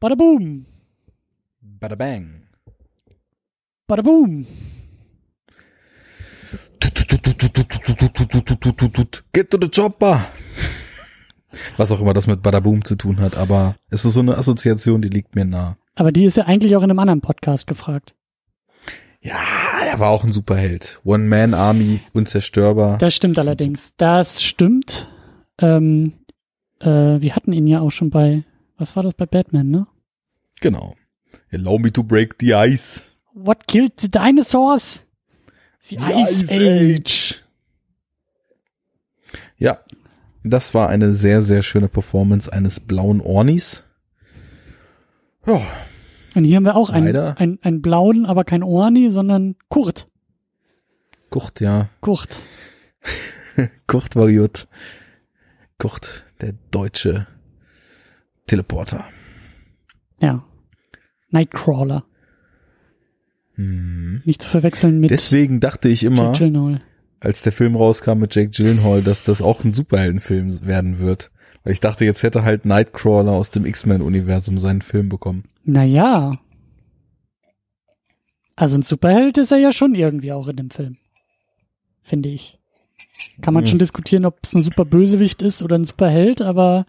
Bada boom. Bada bang. Bada boom. Get to the chopper. Was auch immer das mit Bada boom zu tun hat, aber es ist so eine Assoziation, die liegt mir nah. Aber die ist ja eigentlich auch in einem anderen Podcast gefragt. Ja, er war auch ein Superheld. One-Man-Army, unzerstörbar. Das stimmt allerdings. Das stimmt. Ähm, äh, wir hatten ihn ja auch schon bei, was war das bei Batman, ne? Genau. Allow me to break the ice. What killed the dinosaurs? The, The Ice, Age. Ja, das war eine sehr, sehr schöne Performance eines blauen Ornis. Ja, Und hier haben wir auch einen, einen, einen blauen, aber kein Orni, sondern Kurt. Kurt, ja. Kurt. Kurt war gut. Kurt, der deutsche Teleporter. Ja. Nightcrawler. Hm. Nicht zu verwechseln mit Deswegen dachte ich immer, als der Film rauskam mit Jake Gyllenhaal, dass das auch ein Superheldenfilm werden wird. Weil ich dachte, jetzt hätte halt Nightcrawler aus dem X-Men-Universum seinen Film bekommen. Naja. Also ein Superheld ist er ja schon irgendwie auch in dem Film. Finde ich. Kann man Hm. schon diskutieren, ob es ein super Bösewicht ist oder ein Superheld, aber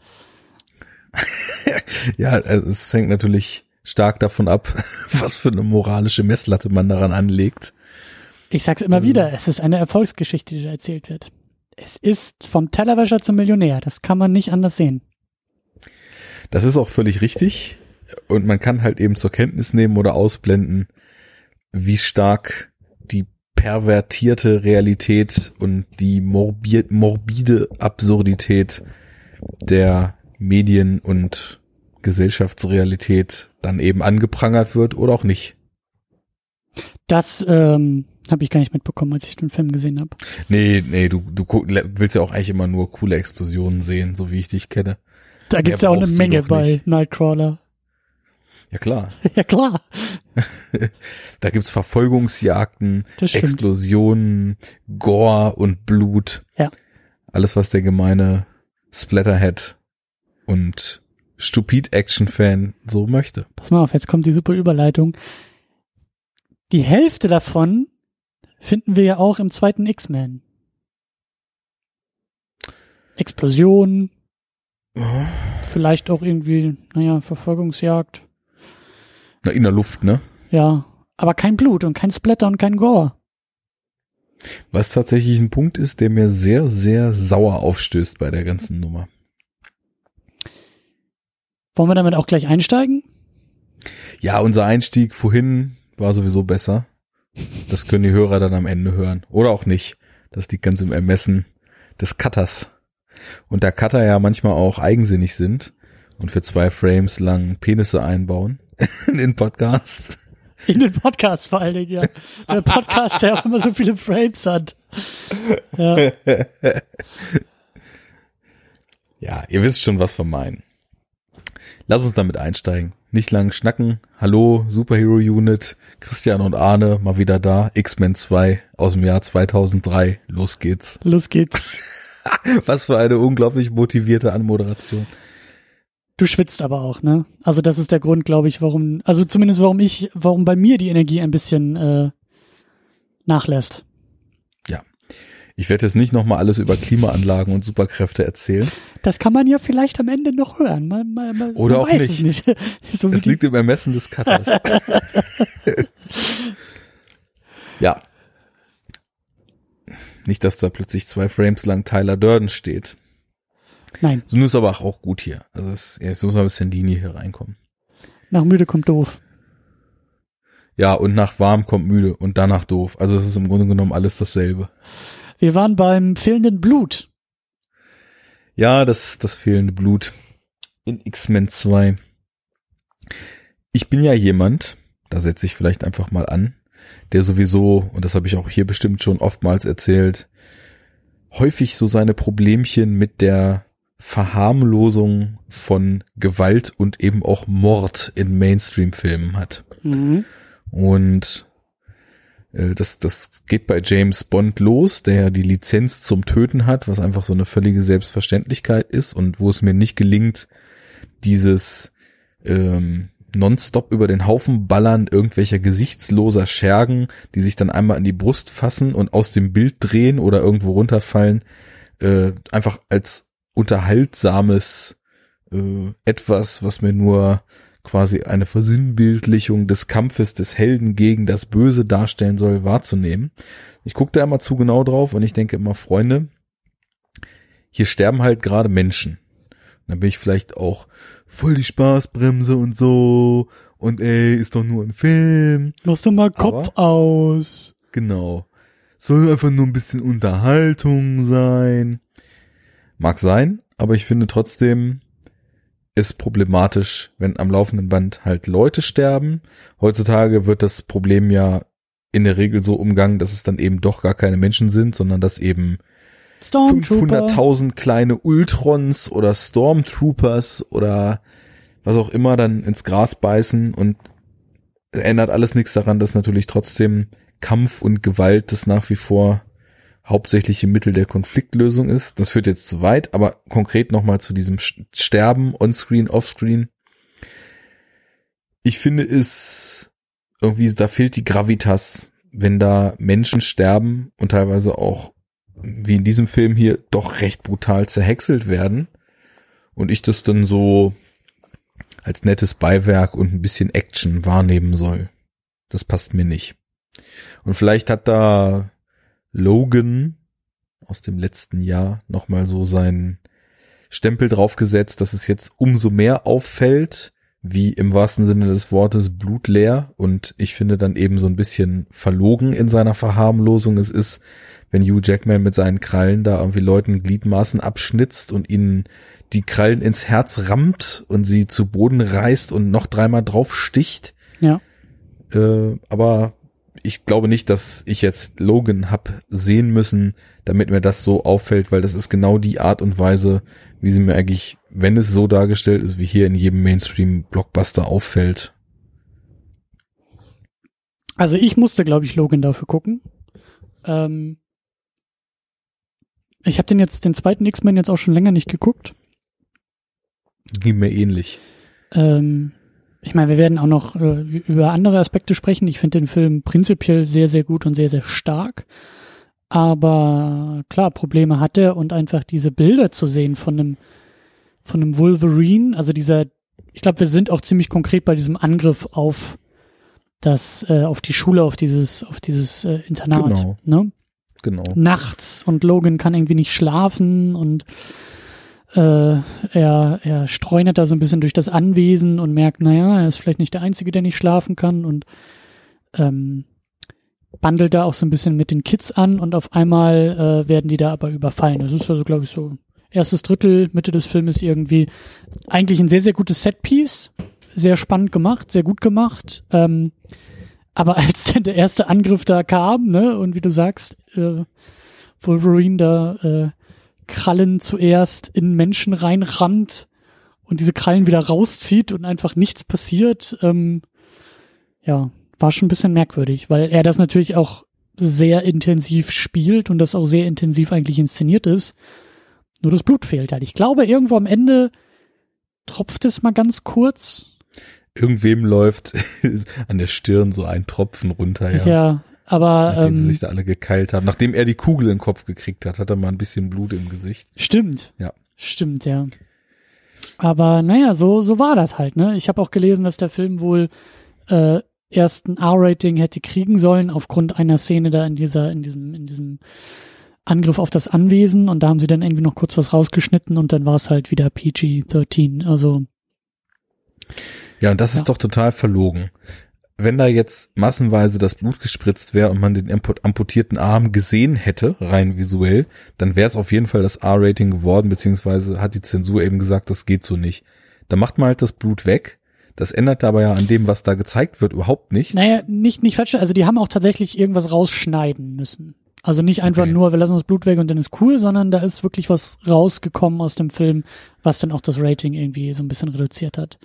Ja, also es hängt natürlich stark davon ab, was für eine moralische Messlatte man daran anlegt. ich sag's immer wieder, es ist eine Erfolgsgeschichte, die da erzählt wird. Es ist vom Tellerwäscher zum Millionär. Das kann man nicht anders sehen. Das ist auch völlig richtig. Und man kann halt eben zur Kenntnis nehmen oder ausblenden, wie stark die pervertierte Realität und die morbi morbide Absurdität der Medien- und Gesellschaftsrealität dann eben angeprangert wird oder auch nicht. Das ähm, habe ich gar nicht mitbekommen, als ich den Film gesehen habe. Nee, nee, du, du willst ja auch eigentlich immer nur coole Explosionen sehen, so wie ich dich kenne. Da gibt's ja auch eine Menge bei nicht. Nightcrawler. Ja klar. ja klar. Da gibt's Verfolgungsjagden. Explosionen, Gore und Blut. Ja. Alles, was der gemeine Splatterhead und Stupid-Action-Fan so möchte. Pass mal auf, jetzt kommt die super Überleitung. Die Hälfte davon finden wir ja auch im zweiten X-Men. Explosion, vielleicht auch irgendwie, naja, Verfolgungsjagd. Na, in der Luft, ne? Ja, aber kein Blut und kein Splatter und kein Gore. Was tatsächlich ein Punkt ist, der mir sehr, sehr sauer aufstößt bei der ganzen Nummer. Wollen wir damit auch gleich einsteigen? Ja, unser Einstieg vorhin war sowieso besser. Das können die Hörer dann am Ende hören. Oder auch nicht. Das liegt ganz im Ermessen des Cutters. Und da Cutter ja manchmal auch eigensinnig sind und für zwei Frames lang Penisse einbauen in den Podcast. In den Podcast vor allen Dingen, ja. Der Podcast, der auch immer so viele Frames hat. Ja, Ja, ihr wisst schon, was wir meinen. Lass uns damit einsteigen. Nicht lang schnacken. Hallo, Superhero Unit. Christian und Arne mal wieder da. X-Men 2 aus dem Jahr 2003. Los geht's. los geht's. Was für eine unglaublich motivierte Anmoderation. Du schwitzt aber auch, ne? Also das ist der Grund, glaube ich, warum, also zumindest warum ich, warum bei mir die Energie ein bisschen äh, nachlässt. Ich werde jetzt nicht nochmal alles über Klimaanlagen und Superkräfte erzählen. Das kann man ja vielleicht am Ende noch hören. Man, man, man, Oder man auch nicht. es nicht. so die, liegt im Ermessen des Cutters. ja. Nicht, dass da plötzlich zwei Frames lang Tyler Durden steht. nein, So ist aber auch gut hier. Also es, jetzt muss mal ein bisschen Linie hier reinkommen. nach müde kommt doof. Ja, und nach warm kommt müde und danach doof. Also es ist im Grunde genommen alles dasselbe. Wir waren beim fehlenden Blut. Ja, das, das fehlende Blut in X-Men 2. Ich bin ja jemand, da setze ich vielleicht einfach mal an, der sowieso, und das habe ich auch hier bestimmt schon oftmals erzählt, häufig so seine Problemchen mit der Verharmlosung von Gewalt und eben auch Mord in Mainstream-Filmen hat. Mhm. Und das, das geht bei James Bond los, der ja die Lizenz zum Töten hat, was einfach so eine völlige Selbstverständlichkeit ist und wo es mir nicht gelingt, dieses ähm, nonstop über den Haufen ballern irgendwelcher gesichtsloser Schergen, die sich dann einmal an die Brust fassen und aus dem Bild drehen oder irgendwo runterfallen, äh, einfach als unterhaltsames äh, etwas, was mir nur quasi eine Versinnbildlichung des Kampfes des Helden gegen das Böse darstellen soll, wahrzunehmen. Ich gucke da immer zu genau drauf und ich denke immer, Freunde, hier sterben halt gerade Menschen. Dann bin ich vielleicht auch voll die Spaßbremse und so. Und ey, ist doch nur ein Film. Mach doch mal Kopf Aber, aus. Genau. Soll einfach nur ein bisschen Unterhaltung sein. Mag sein, aber ich finde trotzdem, ist problematisch, wenn am laufenden Band halt Leute sterben. Heutzutage wird das Problem ja in der Regel so umgangen, dass es dann eben doch gar keine Menschen sind, sondern dass eben 500.000 kleine Ultrons oder Stormtroopers oder was auch immer dann ins Gras beißen und ändert alles nichts daran, dass natürlich trotzdem Kampf und Gewalt das nach wie vor hauptsächliche Mittel der Konfliktlösung ist. Das führt jetzt zu weit, aber konkret nochmal zu diesem Sterben onscreen, offscreen. Ich finde es irgendwie, da fehlt die Gravitas, wenn da Menschen sterben und teilweise auch, wie in diesem Film hier, doch recht brutal zerhäckselt werden. Und ich das dann so als nettes Beiwerk und ein bisschen Action wahrnehmen soll. Das passt mir nicht. Und vielleicht hat da Logan aus dem letzten Jahr nochmal so seinen Stempel draufgesetzt, dass es jetzt umso mehr auffällt, wie im wahrsten Sinne des Wortes blutleer und ich finde dann eben so ein bisschen verlogen in seiner Verharmlosung es ist, wenn Hugh Jackman mit seinen Krallen da irgendwie Leuten Gliedmaßen abschnitzt und ihnen die Krallen ins Herz rammt und sie zu Boden reißt und noch dreimal drauf sticht. Ja. Äh, aber ich glaube nicht, dass ich jetzt Logan hab sehen müssen, damit mir das so auffällt, weil das ist genau die Art und Weise, wie sie mir eigentlich, wenn es so dargestellt ist, wie hier in jedem Mainstream-Blockbuster auffällt. Also ich musste, glaube ich, Logan dafür gucken. Ähm ich habe den jetzt, den zweiten X-Men jetzt auch schon länger nicht geguckt. Ging mir ähnlich. Ähm ich meine, wir werden auch noch äh, über andere Aspekte sprechen. Ich finde den Film prinzipiell sehr, sehr gut und sehr, sehr stark. Aber klar, Probleme hat er und einfach diese Bilder zu sehen von einem, von einem Wolverine, also dieser, ich glaube, wir sind auch ziemlich konkret bei diesem Angriff auf das, äh, auf die Schule, auf dieses, auf dieses äh, Internat. Genau. Ne? Genau. Nachts und Logan kann irgendwie nicht schlafen und äh, er, er streunert da so ein bisschen durch das Anwesen und merkt, naja, er ist vielleicht nicht der Einzige, der nicht schlafen kann und ähm, bandelt da auch so ein bisschen mit den Kids an und auf einmal äh, werden die da aber überfallen. Das ist also, glaube ich, so erstes Drittel, Mitte des Filmes irgendwie eigentlich ein sehr, sehr gutes Setpiece. Sehr spannend gemacht, sehr gut gemacht. Ähm, aber als dann der erste Angriff da kam, ne, und wie du sagst, äh, Wolverine da äh, Krallen zuerst in Menschen reinrammt und diese Krallen wieder rauszieht und einfach nichts passiert, ähm, ja, war schon ein bisschen merkwürdig, weil er das natürlich auch sehr intensiv spielt und das auch sehr intensiv eigentlich inszeniert ist. Nur das Blut fehlt halt. Ich glaube, irgendwo am Ende tropft es mal ganz kurz. Irgendwem läuft an der Stirn so ein Tropfen runter, ja. Ja, aber nachdem ähm, sie sich da alle gekeilt haben, nachdem er die Kugel in den Kopf gekriegt hat, hat er mal ein bisschen Blut im Gesicht. Stimmt. Ja. Stimmt, ja. Aber naja, so so war das halt. Ne, ich habe auch gelesen, dass der Film wohl äh, erst ein R-Rating hätte kriegen sollen aufgrund einer Szene da in dieser in diesem in diesem Angriff auf das Anwesen und da haben sie dann irgendwie noch kurz was rausgeschnitten und dann war es halt wieder PG-13. Also ja, und das ja. ist doch total verlogen wenn da jetzt massenweise das Blut gespritzt wäre und man den amputierten Arm gesehen hätte, rein visuell, dann wäre es auf jeden Fall das R-Rating geworden, beziehungsweise hat die Zensur eben gesagt, das geht so nicht. Da macht man halt das Blut weg. Das ändert aber ja an dem, was da gezeigt wird, überhaupt nichts. Naja, nicht, nicht falsch. Also die haben auch tatsächlich irgendwas rausschneiden müssen. Also nicht einfach okay. nur, wir lassen das Blut weg und dann ist cool, sondern da ist wirklich was rausgekommen aus dem Film, was dann auch das Rating irgendwie so ein bisschen reduziert hat.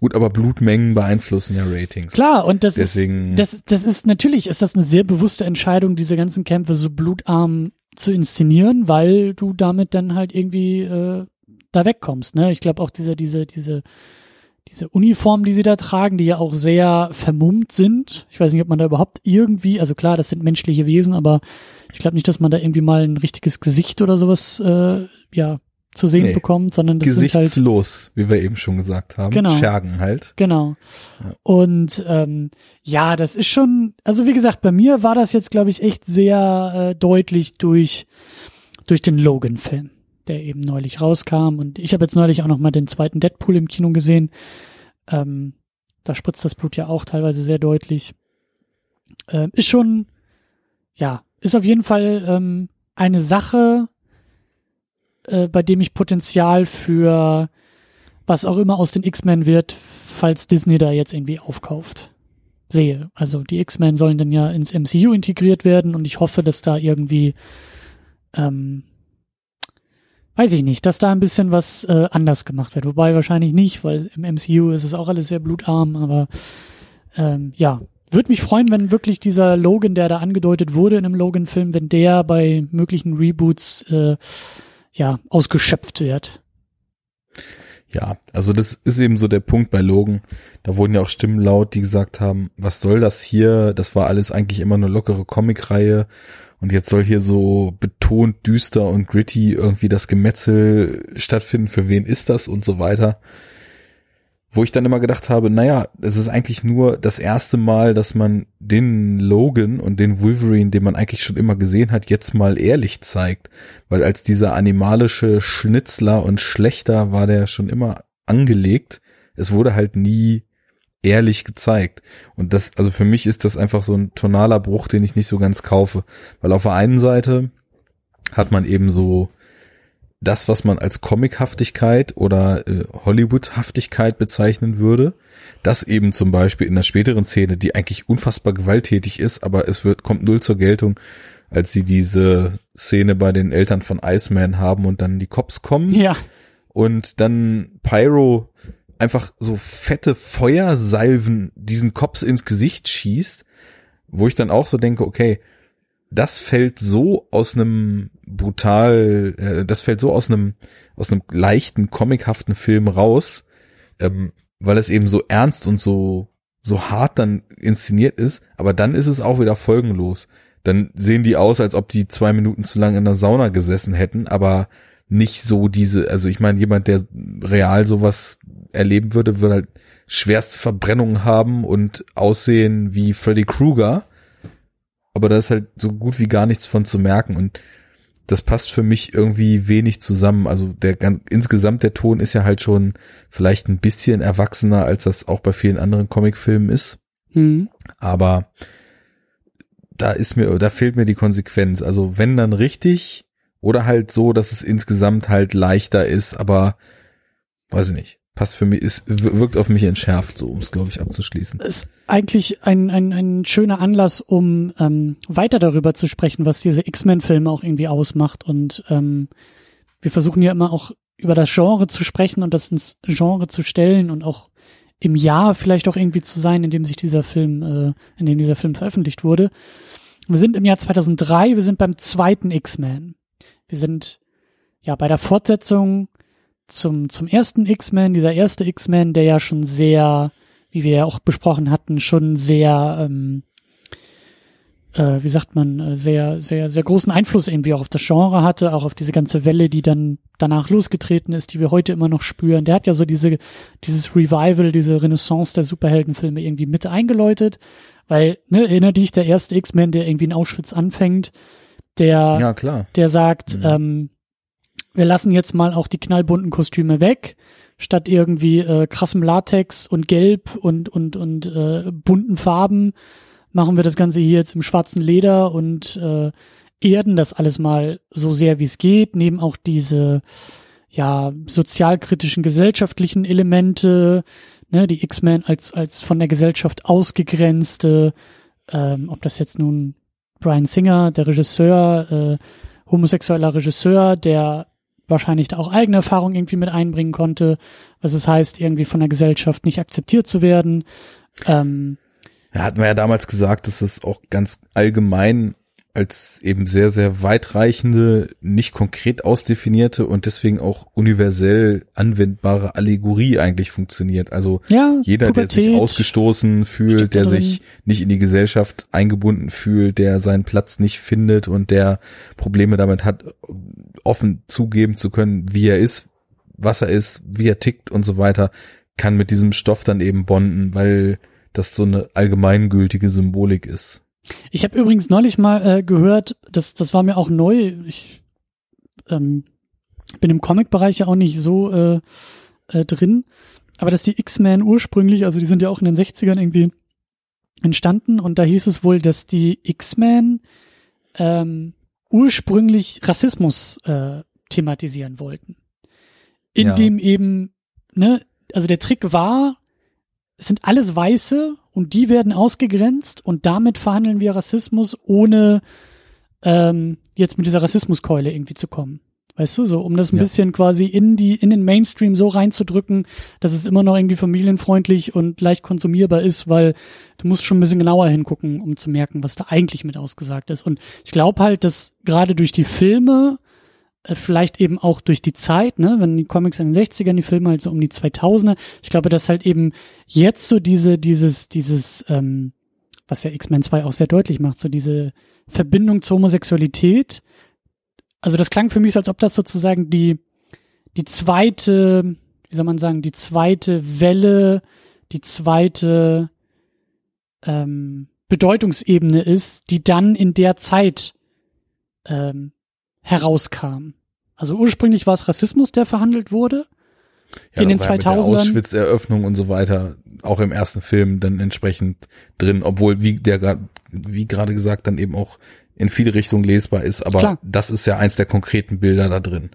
Gut, aber Blutmengen beeinflussen ja Ratings. Klar, und das Deswegen ist, das, das ist, natürlich ist das eine sehr bewusste Entscheidung, diese ganzen Kämpfe so blutarm zu inszenieren, weil du damit dann halt irgendwie äh, da wegkommst, ne? Ich glaube auch diese, diese, diese, diese Uniformen, die sie da tragen, die ja auch sehr vermummt sind. Ich weiß nicht, ob man da überhaupt irgendwie, also klar, das sind menschliche Wesen, aber ich glaube nicht, dass man da irgendwie mal ein richtiges Gesicht oder sowas äh, ja zu sehen nee. bekommt, sondern das gesichtslos, sind halt, wie wir eben schon gesagt haben, genau, Schergen halt. Genau. Ja. Und ähm, ja, das ist schon, also wie gesagt, bei mir war das jetzt, glaube ich, echt sehr äh, deutlich durch durch den Logan-Film, der eben neulich rauskam. Und ich habe jetzt neulich auch noch mal den zweiten Deadpool im Kino gesehen. Ähm, da spritzt das Blut ja auch teilweise sehr deutlich. Ähm, ist schon, ja, ist auf jeden Fall ähm, eine Sache, äh, bei dem ich Potenzial für was auch immer aus den X-Men wird, falls Disney da jetzt irgendwie aufkauft, sehe. Also die X-Men sollen dann ja ins MCU integriert werden und ich hoffe, dass da irgendwie, ähm, weiß ich nicht, dass da ein bisschen was äh, anders gemacht wird. Wobei wahrscheinlich nicht, weil im MCU ist es auch alles sehr blutarm, aber ähm, ja, würde mich freuen, wenn wirklich dieser Logan, der da angedeutet wurde in einem Logan-Film, wenn der bei möglichen Reboots äh, ja ausgeschöpft wird. Ja, also das ist eben so der Punkt bei Logan. Da wurden ja auch Stimmen laut, die gesagt haben, was soll das hier? Das war alles eigentlich immer eine lockere Comicreihe und jetzt soll hier so betont düster und gritty irgendwie das Gemetzel stattfinden. Für wen ist das und so weiter? wo ich dann immer gedacht habe, naja, es ist eigentlich nur das erste Mal, dass man den Logan und den Wolverine, den man eigentlich schon immer gesehen hat, jetzt mal ehrlich zeigt. Weil als dieser animalische Schnitzler und Schlechter war der schon immer angelegt. Es wurde halt nie ehrlich gezeigt. Und das, also für mich ist das einfach so ein tonaler Bruch, den ich nicht so ganz kaufe. Weil auf der einen Seite hat man eben so das, was man als Comichaftigkeit oder äh, Hollywoodhaftigkeit bezeichnen würde, das eben zum Beispiel in der späteren Szene, die eigentlich unfassbar gewalttätig ist, aber es wird, kommt null zur Geltung, als sie diese Szene bei den Eltern von Iceman haben und dann die Cops kommen. Ja. Und dann Pyro einfach so fette Feuersalven diesen Cops ins Gesicht schießt, wo ich dann auch so denke, okay, das fällt so aus einem brutal, äh, das fällt so aus einem aus einem leichten comichaften Film raus, ähm, weil es eben so ernst und so so hart dann inszeniert ist, aber dann ist es auch wieder folgenlos. Dann sehen die aus, als ob die zwei Minuten zu lang in der Sauna gesessen hätten, aber nicht so diese, also ich meine, jemand, der real sowas erleben würde, würde halt schwerste Verbrennungen haben und aussehen wie Freddy Krueger aber da ist halt so gut wie gar nichts von zu merken und das passt für mich irgendwie wenig zusammen. Also der ganz, insgesamt der Ton ist ja halt schon vielleicht ein bisschen erwachsener, als das auch bei vielen anderen Comicfilmen ist. Mhm. Aber da ist mir, da fehlt mir die Konsequenz. Also wenn dann richtig oder halt so, dass es insgesamt halt leichter ist, aber weiß ich nicht passt für mich, ist, wirkt auf mich entschärft, so um es, glaube ich, abzuschließen. Ist eigentlich ein, ein, ein schöner Anlass, um ähm, weiter darüber zu sprechen, was diese X-Men-Filme auch irgendwie ausmacht. Und ähm, wir versuchen ja immer auch über das Genre zu sprechen und das ins Genre zu stellen und auch im Jahr vielleicht auch irgendwie zu sein, in dem sich dieser Film, äh, in dem dieser Film veröffentlicht wurde. Wir sind im Jahr 2003, wir sind beim zweiten X-Men. Wir sind ja bei der Fortsetzung zum, zum ersten X-Men, dieser erste X-Men, der ja schon sehr, wie wir ja auch besprochen hatten, schon sehr, ähm, äh, wie sagt man, äh, sehr, sehr, sehr großen Einfluss irgendwie auch auf das Genre hatte, auch auf diese ganze Welle, die dann danach losgetreten ist, die wir heute immer noch spüren. Der hat ja so diese, dieses Revival, diese Renaissance der Superheldenfilme irgendwie mit eingeläutet, weil, ne, erinnert dich, der erste X-Men, der irgendwie in Auschwitz anfängt, der, ja, klar. der sagt, mhm. ähm, wir lassen jetzt mal auch die knallbunten Kostüme weg, statt irgendwie äh, krassem Latex und Gelb und und und äh, bunten Farben machen wir das Ganze hier jetzt im schwarzen Leder und äh, erden das alles mal so sehr wie es geht, nehmen auch diese ja sozialkritischen gesellschaftlichen Elemente, ne, die X-Men als als von der Gesellschaft ausgegrenzte, ähm, ob das jetzt nun Brian Singer, der Regisseur, äh, homosexueller Regisseur, der wahrscheinlich da auch eigene Erfahrungen irgendwie mit einbringen konnte, was es heißt, irgendwie von der Gesellschaft nicht akzeptiert zu werden. Ähm, ja, hatten wir ja damals gesagt, dass es auch ganz allgemein als eben sehr, sehr weitreichende, nicht konkret ausdefinierte und deswegen auch universell anwendbare Allegorie eigentlich funktioniert. Also Ja, jeder, Pubertät, der sich ausgestoßen fühlt, der sich nicht in die Gesellschaft eingebunden fühlt, der seinen Platz nicht findet und der Probleme damit hat, offen zugeben zu können, wie er ist, was er ist, wie er tickt und so weiter, kann mit diesem Stoff dann eben bonden, weil das so eine allgemeingültige Symbolik ist. Ich habe übrigens neulich mal äh, gehört, das, das war mir auch neu. Ich ähm, bin im Comic-Bereich ja auch nicht so äh, äh, drin, aber dass die X-Men ursprünglich, also die sind ja auch in den 60ern irgendwie entstanden und da hieß es wohl, dass die X-Men ähm, ursprünglich Rassismus äh, thematisieren wollten. Indem eben, ne, also der Trick war, es sind alles Weiße und die werden ausgegrenzt und damit verhandeln wir Rassismus, ohne ähm, jetzt mit dieser Rassismuskeule irgendwie zu kommen. Weißt du, so, um das ein Ja. bisschen quasi in die, in den Mainstream so reinzudrücken, dass es immer noch irgendwie familienfreundlich und leicht konsumierbar ist, weil du musst schon ein bisschen genauer hingucken, um zu merken, was da eigentlich mit ausgesagt ist. Und ich glaube halt, dass gerade durch die Filme, vielleicht eben auch durch die Zeit, ne, wenn die Comics in den 60ern, die Filme halt so um die 2000er, ich glaube, dass halt eben jetzt so diese, dieses, dieses, ähm, was ja X-Men 2 auch sehr deutlich macht, so diese Verbindung zur Homosexualität. Also das klang für mich, als ob das sozusagen die, die zweite, wie soll man sagen, die zweite Welle, die zweite ähm, Bedeutungsebene ist, die dann in der Zeit ähm, herauskam. Also ursprünglich war es Rassismus, der verhandelt wurde. In den das war ja mit 2000ern. der Auschwitz-Eröffnung und so weiter, auch im ersten Film dann entsprechend drin, obwohl, wie der wie gerade gesagt, dann eben auch in viele Richtungen lesbar ist, aber Klar. das ist ja eins der konkreten Bilder da drin.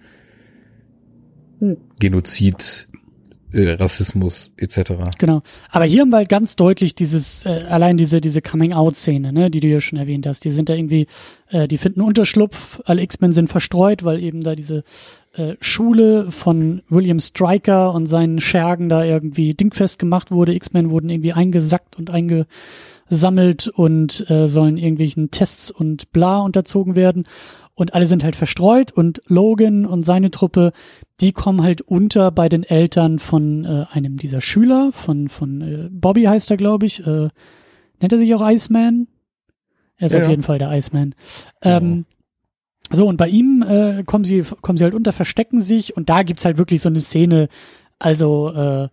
Hm. Genozid, äh, Rassismus etc. Genau. Aber hier haben wir halt ganz deutlich dieses, äh, allein diese, diese Coming-out-Szene, ne, die du ja schon erwähnt hast. Die sind da irgendwie, äh, die finden Unterschlupf, alle X-Men sind verstreut, weil eben da diese äh, Schule von William Stryker und seinen Schergen da irgendwie dingfest gemacht wurde. X-Men wurden irgendwie eingesackt und eingesammelt und äh, sollen irgendwelchen Tests und bla unterzogen werden. Und alle sind halt verstreut und Logan und seine Truppe, die kommen halt unter bei den Eltern von äh, einem dieser Schüler, von, von äh, Bobby heißt er, glaube ich. Äh, nennt er sich auch Iceman? Er ist Ja, auf ja. jeden Fall der Iceman. Ähm, so, und bei ihm äh, kommen sie, kommen sie halt unter, verstecken sich und da gibt's halt wirklich so eine Szene, also äh,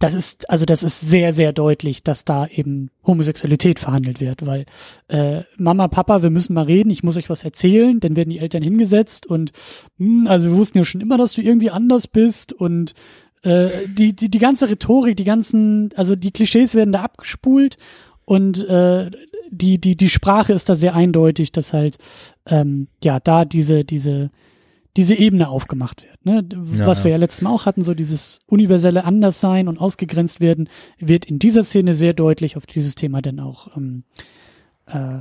das ist, also das ist sehr, sehr deutlich, dass da eben Homosexualität verhandelt wird, weil äh, Mama, Papa, wir müssen mal reden, ich muss euch was erzählen, dann werden die Eltern hingesetzt und hm, also wir wussten ja schon immer, dass du irgendwie anders bist und äh, die, die, die ganze Rhetorik, die ganzen, also die Klischees werden da abgespult und äh, die, die, die Sprache ist da sehr eindeutig, dass halt ähm, ja da diese, diese, diese Ebene aufgemacht wird. Ne? Ja, Was wir ja letztes Mal auch hatten, so dieses universelle Anderssein und ausgegrenzt werden, wird in dieser Szene sehr deutlich auf dieses Thema dann auch ähm, äh,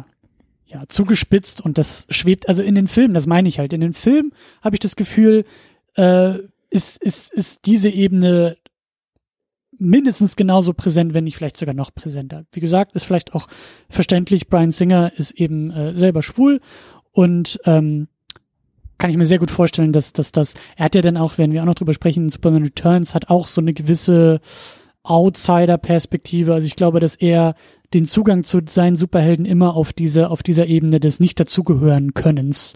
ja, zugespitzt und das schwebt, also in den Filmen, das meine ich halt, in den Filmen habe ich das Gefühl, äh, ist, ist, ist diese Ebene mindestens genauso präsent, wenn nicht vielleicht sogar noch präsenter. Wie gesagt, ist vielleicht auch verständlich, Brian Singer ist eben äh, selber schwul und ähm, kann ich mir sehr gut vorstellen, dass, dass das, er hat ja dann auch, wenn wir auch noch drüber sprechen, Superman Returns hat auch so eine gewisse Outsider-Perspektive. Also ich glaube, dass er den Zugang zu seinen Superhelden immer auf diese, auf dieser Ebene des nicht dazugehören Könnens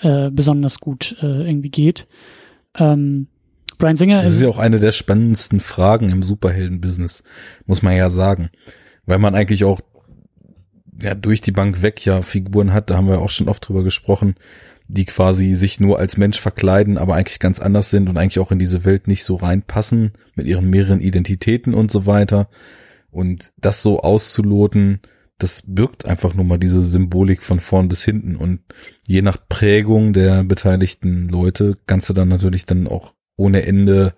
äh, besonders gut äh, irgendwie geht. Ähm, Brian Singer Das ist ja auch eine der spannendsten Fragen im Superhelden-Business, muss man ja sagen. Weil man eigentlich auch ja, durch die Bank weg ja Figuren hat, da haben wir auch schon oft drüber gesprochen, die quasi sich nur als Mensch verkleiden, aber eigentlich ganz anders sind und eigentlich auch in diese Welt nicht so reinpassen mit ihren mehreren Identitäten und so weiter. Und das so auszuloten, das birgt einfach nur mal diese Symbolik von vorn bis hinten und je nach Prägung der beteiligten Leute kannst du dann natürlich dann auch ohne Ende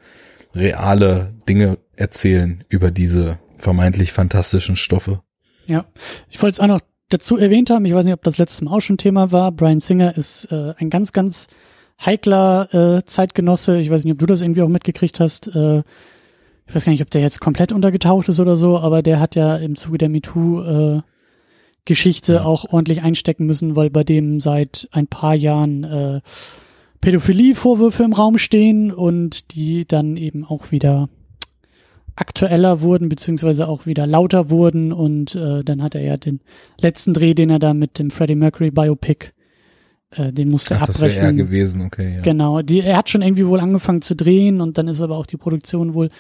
reale Dinge erzählen über diese vermeintlich fantastischen Stoffe. Ja, ich wollte es auch noch dazu erwähnt haben, ich weiß nicht, ob das letztes Mal auch schon Thema war, Brian Singer ist äh, ein ganz, ganz heikler äh, Zeitgenosse. Ich weiß nicht, ob du das irgendwie auch mitgekriegt hast. Äh, ich weiß gar nicht, ob der jetzt komplett untergetaucht ist oder so, aber der hat ja im Zuge der MeToo äh, Geschichte Ja. auch ordentlich einstecken müssen, weil bei dem seit ein paar Jahren äh, Pädophilie-Vorwürfe im Raum stehen und die dann eben auch wieder aktueller wurden, beziehungsweise auch wieder lauter wurden und äh, dann hat er ja den letzten Dreh, den er da mit dem Freddie Mercury Biopic, äh, den musste Ach, das wäre abbrechen. er gewesen, okay. Ja. Genau, die, er hat schon irgendwie wohl angefangen zu drehen und dann ist aber auch die Produktion wohl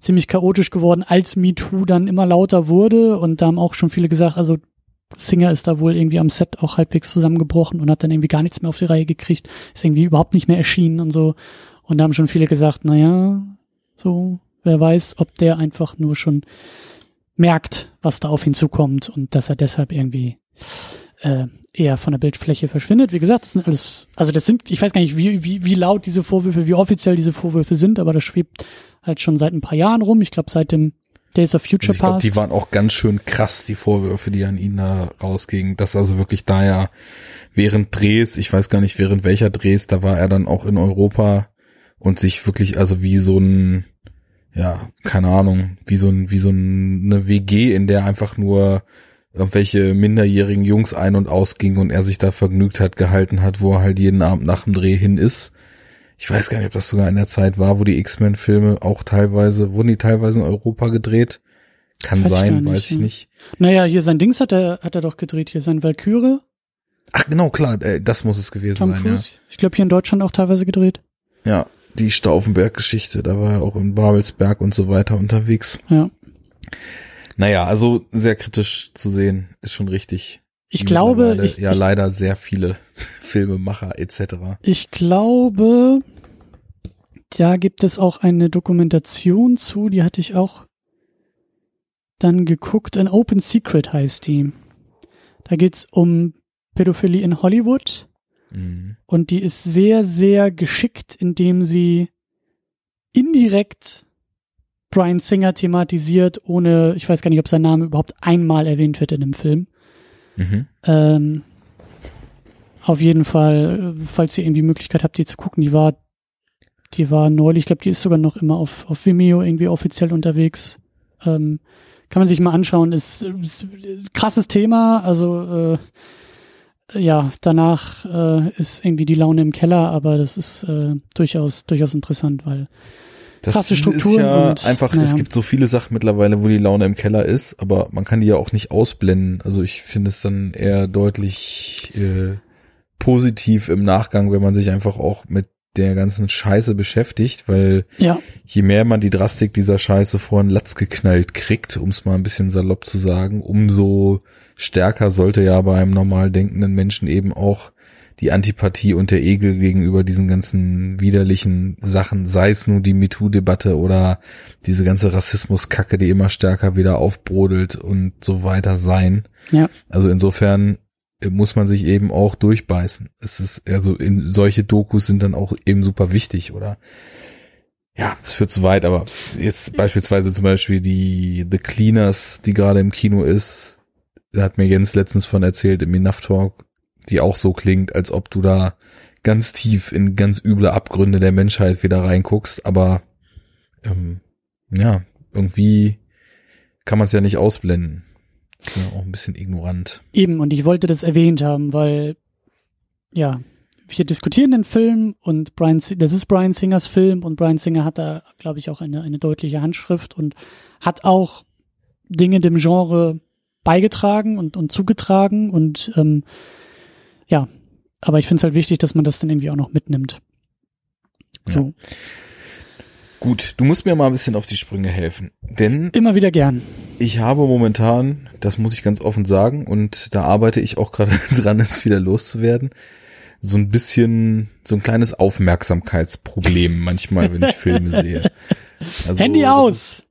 ziemlich chaotisch geworden, als MeToo dann immer lauter wurde und da haben auch schon viele gesagt, also Singer ist da wohl irgendwie am Set auch halbwegs zusammengebrochen und hat dann irgendwie gar nichts mehr auf die Reihe gekriegt, ist irgendwie überhaupt nicht mehr erschienen und so. Und da haben schon viele gesagt, naja, so, wer weiß, ob der einfach nur schon merkt, was da auf ihn zukommt und dass er deshalb irgendwie äh, eher von der Bildfläche verschwindet. Wie gesagt, das sind alles, also das sind, ich weiß gar nicht, wie, wie, wie laut diese Vorwürfe, wie offiziell diese Vorwürfe sind, aber das schwebt halt schon seit ein paar Jahren rum. Ich glaube, seit dem Days of Future Also ich glaube, Past. die waren auch ganz schön krass, die Vorwürfe, die an ihn da rausgingen. Das also wirklich da ja während Drehs, ich weiß gar nicht während welcher Drehs, da war er dann auch in Europa und sich wirklich also wie so ein, ja, keine Ahnung, wie so ein, wie so ein, eine WG, in der einfach nur irgendwelche minderjährigen Jungs ein- und ausgingen und er sich da vergnügt hat, gehalten hat, wo er halt jeden Abend nach dem Dreh hin ist. Ich weiß gar nicht, ob das sogar in der Zeit war, wo die X-Men-Filme auch teilweise, wurden die teilweise in Europa gedreht? Kann Weiß ich sein, nicht, weiß ich ja. nicht. Naja, hier sein Dings hat er, hat er doch gedreht, hier sein Valkyrie, Ach genau, klar, äh, das muss es gewesen Tom sein, Cruise. Ich glaube, hier in Deutschland auch teilweise gedreht. ja. Die Stauffenberg-Geschichte, da war er auch in Babelsberg und so weiter unterwegs. Ja. Naja, also sehr kritisch zu sehen, ist schon richtig. Ich glaube, ich, ja ich, leider sehr viele Filmemacher etc. ich glaube, da gibt es auch eine Dokumentation zu, die hatte ich auch dann geguckt. An Open Secret heißt die. Da geht's um Pädophilie in Hollywood Mhm. und die ist sehr, sehr geschickt, indem sie indirekt Brian Singer thematisiert, ohne, ich weiß gar nicht, ob sein Name überhaupt einmal erwähnt wird in dem Film. Mhm. Ähm, auf jeden Fall, äh, falls ihr irgendwie die Möglichkeit habt, die zu gucken, die war, die war neulich, ich glaube, die ist sogar noch immer auf, auf Vimeo irgendwie offiziell unterwegs. Ähm, kann man sich mal anschauen, ist, ist krasses Thema, also äh, ja, danach äh, ist irgendwie die Laune im Keller, aber das ist äh, durchaus, durchaus interessant, weil Das Krasse ist Strukturen ja und, einfach, naja. es gibt so viele Sachen mittlerweile, wo die Laune im Keller ist, aber man kann die ja auch nicht ausblenden. Also ich finde es dann eher deutlich äh, positiv im Nachgang, wenn man sich einfach auch mit der ganzen Scheiße beschäftigt, weil ja, je mehr man die Drastik dieser Scheiße vor den Latz geknallt kriegt, um es mal ein bisschen salopp zu sagen, umso stärker sollte ja bei einem normal denkenden Menschen eben auch die Antipathie und der Ekel gegenüber diesen ganzen widerlichen Sachen, sei es nun die MeToo-Debatte oder diese ganze Rassismuskacke, die immer stärker wieder aufbrodelt und so weiter sein. ja, Also insofern muss man sich eben auch durchbeißen. Es ist, also in solche Dokus sind dann auch eben super wichtig, oder? Ja, es führt zu weit, aber jetzt beispielsweise zum Beispiel die The Cleaners, die gerade im Kino ist, da hat mir Jens letztens von erzählt im Enough Talk, die auch so klingt, als ob du da ganz tief in ganz üble Abgründe der Menschheit wieder reinguckst, aber ähm, ja, irgendwie kann man es ja nicht ausblenden. Ist ja auch ein bisschen ignorant. Eben, und ich wollte das erwähnt haben, weil, ja, wir diskutieren den Film und Brian, das ist Brian Singers Film und Brian Singer hat da, glaube ich, auch eine, eine deutliche Handschrift und hat auch Dinge dem Genre beigetragen und, und zugetragen und, ähm, ja, aber ich finde es halt wichtig, dass man das dann irgendwie auch noch mitnimmt. So, Gut, du musst mir mal ein bisschen auf die Sprünge helfen. Denn immer wieder gern. ich habe momentan, das muss ich ganz offen sagen, und da arbeite ich auch gerade dran, es wieder loszuwerden, so ein bisschen, so ein kleines Aufmerksamkeitsproblem manchmal, wenn ich Filme sehe. Also, Handy aus!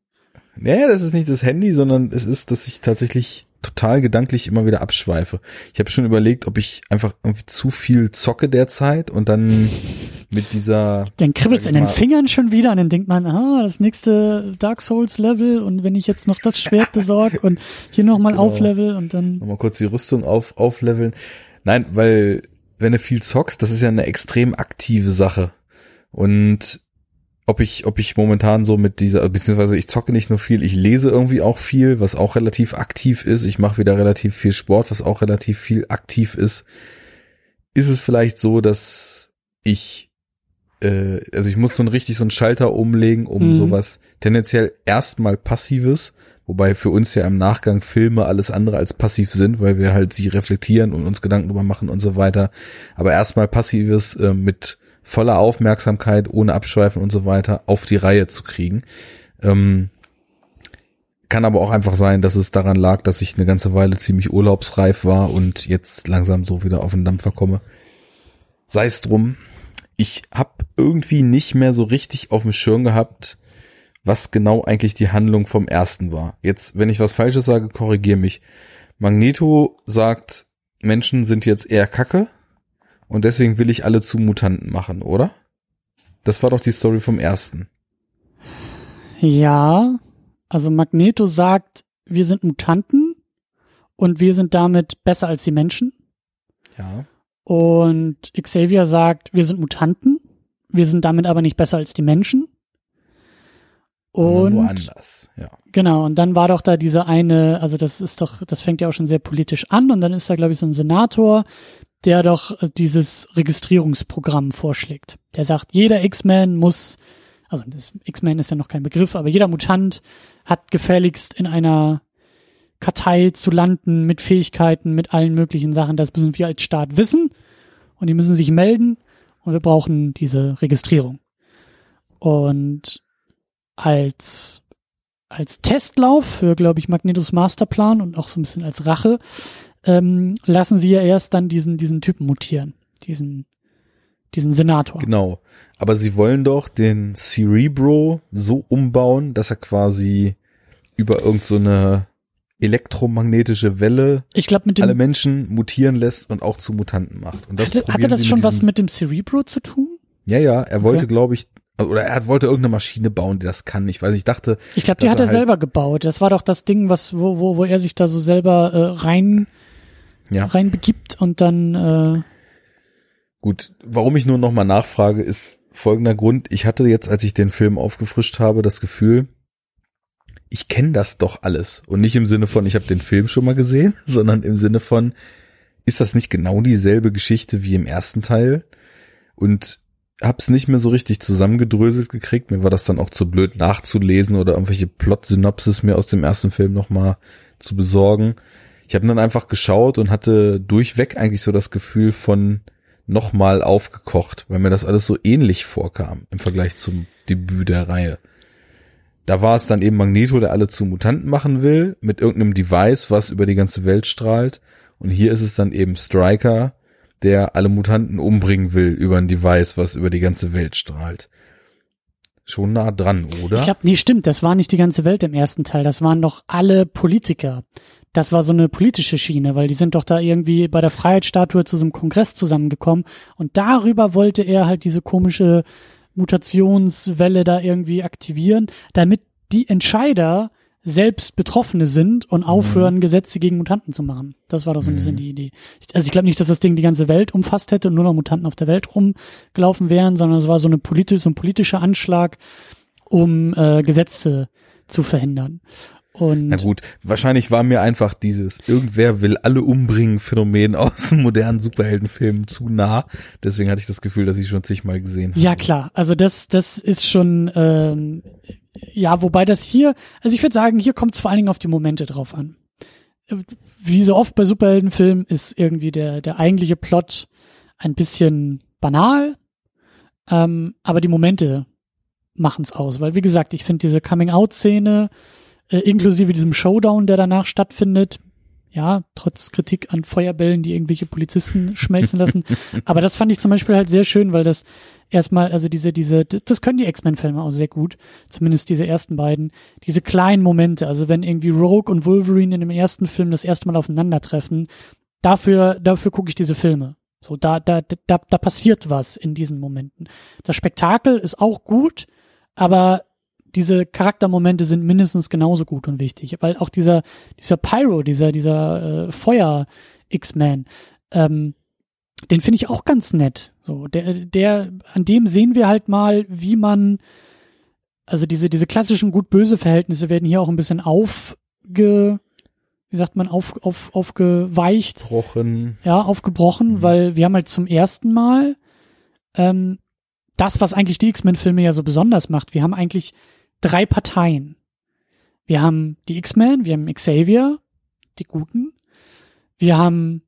Nee, das ist nicht das Handy, sondern es ist, dass ich tatsächlich total gedanklich immer wieder abschweife. Ich habe schon überlegt, ob ich einfach irgendwie zu viel zocke derzeit und dann mit dieser Dann kribbelt's in den Fingern schon wieder und dann denkt man, ah, das nächste Dark Souls Level und wenn ich jetzt noch das Schwert besorge und hier nochmal Genau. auflevel und dann, nochmal kurz die Rüstung auf, aufleveln. Nein, weil wenn du viel zockst, das ist ja eine extrem aktive Sache. Und ob ich, ob ich momentan so mit dieser, beziehungsweise ich zocke nicht nur viel, ich lese irgendwie auch viel, was auch relativ aktiv ist. Ich mache wieder relativ viel Sport, was auch relativ viel aktiv ist. Ist es vielleicht so, dass ich, äh, also ich muss so ein richtig so einen Schalter umlegen, um mhm. sowas tendenziell erstmal passives, wobei für uns ja im Nachgang Filme alles andere als passiv sind, weil wir halt sie reflektieren und uns Gedanken drüber machen und so weiter. Aber erstmal passives äh, mit voller Aufmerksamkeit, ohne Abschweifen und so weiter auf die Reihe zu kriegen. Ähm, kann aber auch einfach sein, dass es daran lag, dass ich eine ganze Weile ziemlich urlaubsreif war und jetzt langsam so wieder auf den Dampfer komme. Sei es drum. Ich habe irgendwie nicht mehr so richtig auf dem Schirm gehabt, was genau eigentlich die Handlung vom ersten war. Jetzt, wenn ich was Falsches sage, korrigier mich. Magneto sagt, Menschen sind jetzt eher Kacke und deswegen will ich alle zu Mutanten machen, oder? Das war doch die Story vom ersten. Ja, also Magneto sagt, wir sind Mutanten und wir sind damit besser als die Menschen. Ja. Und Xavier sagt, wir sind Mutanten, wir sind damit aber nicht besser als die Menschen. Und nur anders, ja. Genau, und dann war doch da diese eine, also das ist doch, das fängt ja auch schon sehr politisch an und dann ist da, glaube ich, so ein Senator, der doch äh, dieses Registrierungsprogramm vorschlägt. Der sagt, jeder X-Men muss, also X-Men ist ja noch kein Begriff, aber jeder Mutant hat gefälligst in einer Kartei zu landen mit Fähigkeiten, mit allen möglichen Sachen. Das müssen wir als Staat wissen und die müssen sich melden und wir brauchen diese Registrierung. Und als als Testlauf für, glaube ich, Magnetos Masterplan und auch so ein bisschen als Rache ähm, lassen sie ja erst dann diesen, diesen Typen mutieren, diesen, diesen Senator. Genau. Aber sie wollen doch den Cerebro so umbauen, dass er quasi über irgendeine so elektromagnetische Welle ich glaub, mit dem, alle Menschen mutieren lässt und auch zu Mutanten macht. Und das hatte, hatte das schon was mit dem Cerebro zu tun? Ja, ja, er wollte, okay. glaube ich, oder er wollte irgendeine Maschine bauen, die das kann. Ich weiß, ich dachte. Ich glaube, die hat er, halt selber gebaut. Das war doch das Ding, was wo wo wo er sich da so selber äh, rein ja. reinbegibt und dann äh Gut, warum ich nur nochmal nachfrage, ist folgender Grund. Ich hatte jetzt, als ich den Film aufgefrischt habe, das Gefühl, ich kenne das doch alles. Und nicht im Sinne von, ich habe den Film schon mal gesehen, sondern im Sinne von, ist das nicht genau dieselbe Geschichte wie im ersten Teil? Und hab's nicht mehr so richtig zusammengedröselt gekriegt. Mir war das dann auch zu blöd nachzulesen oder irgendwelche Plot-Synopsis mir aus dem ersten Film nochmal zu besorgen. Ich habe dann einfach geschaut und hatte durchweg eigentlich so das Gefühl von nochmal aufgekocht, weil mir das alles so ähnlich vorkam im Vergleich zum Debüt der Reihe. Da war es dann eben Magneto, der alle zu Mutanten machen will, mit irgendeinem Device, was über die ganze Welt strahlt. Und hier ist es dann eben Striker, der alle Mutanten umbringen will über ein Device, was über die ganze Welt strahlt. Schon nah dran, oder? Ich hab, nee, stimmt, das war nicht die ganze Welt im ersten Teil, das waren doch alle Politiker das war so eine politische Schiene, weil die sind doch da irgendwie bei der Freiheitsstatue zu so einem Kongress zusammengekommen und darüber wollte er halt diese komische Mutationswelle da irgendwie aktivieren, damit die Entscheider selbst Betroffene sind und aufhören, mhm. Gesetze gegen Mutanten zu machen. Das war doch so ein mhm. bisschen die Idee. Also ich glaube nicht, dass das Ding die ganze Welt umfasst hätte und nur noch Mutanten auf der Welt rumgelaufen wären, sondern es war so, eine politische, so ein politischer Anschlag, um äh, Gesetze zu verhindern. Und Na gut, wahrscheinlich war mir einfach dieses irgendwer will alle umbringen Phänomen aus modernen Superheldenfilmen zu nah. Deswegen hatte ich das Gefühl, dass ich schon zigmal gesehen habe. Ja klar, also das das ist schon ähm, ja, wobei das hier, also ich würde sagen, hier kommt es vor allen Dingen auf die Momente drauf an. Wie so oft bei Superheldenfilmen ist irgendwie der der eigentliche Plot ein bisschen banal, ähm, aber die Momente machen es aus, weil wie gesagt, ich finde diese Coming-out-Szene äh, inklusive diesem Showdown, der danach stattfindet. Ja, trotz Kritik an Feuerbällen, die irgendwelche Polizisten schmelzen lassen. Aber das fand ich zum Beispiel halt sehr schön, weil das erstmal, also diese, diese, das können die X-Men-Filme auch sehr gut, zumindest diese ersten beiden, diese kleinen Momente, also wenn irgendwie Rogue und Wolverine in dem ersten Film das erste Mal aufeinandertreffen, dafür, dafür gucke ich diese Filme. So, da, da, da, da passiert was in diesen Momenten. Das Spektakel ist auch gut, aber diese Charaktermomente sind mindestens genauso gut und wichtig, weil auch dieser dieser Pyro, dieser dieser äh, Feuer X-Man, ähm, den finde ich auch ganz nett. So der der an dem sehen wir halt mal, wie man also diese, diese klassischen gut-böse Verhältnisse werden hier auch ein bisschen aufge, wie sagt man, auf, auf, aufgeweicht. Gebrochen. Ja, aufgebrochen, Mhm. weil wir haben halt zum ersten Mal ähm, das, was eigentlich die X-Men-Filme ja so besonders macht. Wir haben eigentlich drei Parteien. Wir haben die X-Men, wir haben Xavier, die Guten. Wir haben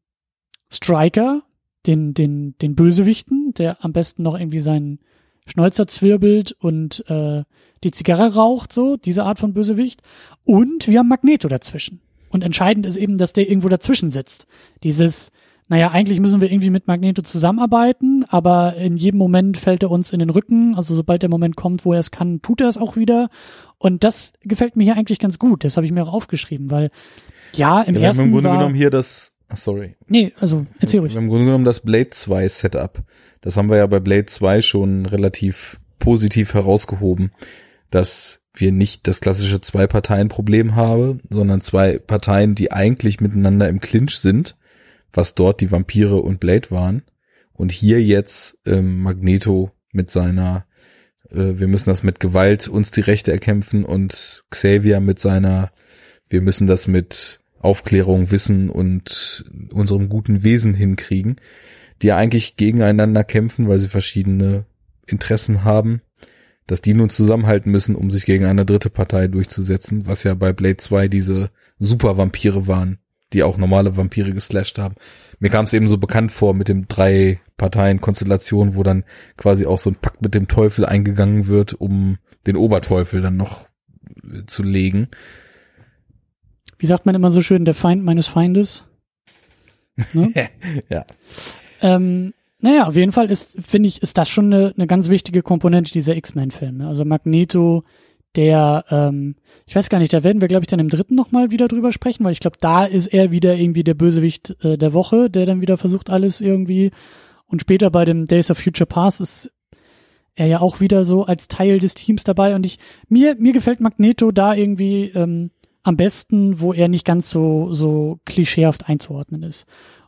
Striker, den, den, den Bösewichten, der am besten noch irgendwie seinen Schnäuzer zwirbelt und äh, die Zigarre raucht, so, diese Art von Bösewicht. Und wir haben Magneto dazwischen. Und entscheidend ist eben, dass der irgendwo dazwischen sitzt. Dieses, naja, eigentlich müssen wir irgendwie mit Magneto zusammenarbeiten, aber in jedem Moment fällt er uns in den Rücken. Also sobald der Moment kommt, wo er es kann, tut er es auch wieder. Und das gefällt mir hier eigentlich ganz gut. Das habe ich mir auch aufgeschrieben, weil ja, im Ja, wir haben ersten im Grunde war, genommen hier das, sorry. nee, also erzähl ruhig. Wir haben im Grunde genommen das Blade 2 Setup. Das haben wir ja bei Blade 2 schon relativ positiv herausgehoben, dass wir nicht das klassische Zwei-Parteien-Problem haben, sondern zwei Parteien, die eigentlich miteinander im Clinch sind, was dort die Vampire und Blade waren. Und hier jetzt ähm, Magneto mit seiner, äh, wir müssen das mit Gewalt uns die Rechte erkämpfen und Xavier mit seiner, wir müssen das mit Aufklärung, Wissen und unserem guten Wesen hinkriegen, die ja eigentlich gegeneinander kämpfen, weil sie verschiedene Interessen haben, dass die nun zusammenhalten müssen, um sich gegen eine dritte Partei durchzusetzen, was ja bei Blade 2 diese Super-Vampire waren, die auch normale Vampire geslasht haben. Mir kam es eben so bekannt vor mit dem drei Parteien-Konstellation, wo dann quasi auch so ein Pakt mit dem Teufel eingegangen wird, um den Oberteufel dann noch äh, zu legen. Wie sagt man immer so schön, der Feind meines Feindes? Ne? Ja. Ähm, naja, auf jeden Fall ist, finde ich, ist das schon eine, eine ganz wichtige Komponente dieser X-Men-Filme. Also Magneto, der, ähm, ich weiß gar nicht, da werden wir, glaube ich, dann im dritten nochmal wieder drüber sprechen, weil ich glaube, da ist er wieder irgendwie der Bösewicht äh, der Woche, der dann wieder versucht, alles irgendwie. Und später bei dem Days of Future Past ist er ja auch wieder so als Teil des Teams dabei. Und ich, mir, mir gefällt Magneto da irgendwie ähm, am besten, wo er nicht ganz so, so klischeehaft einzuordnen ist.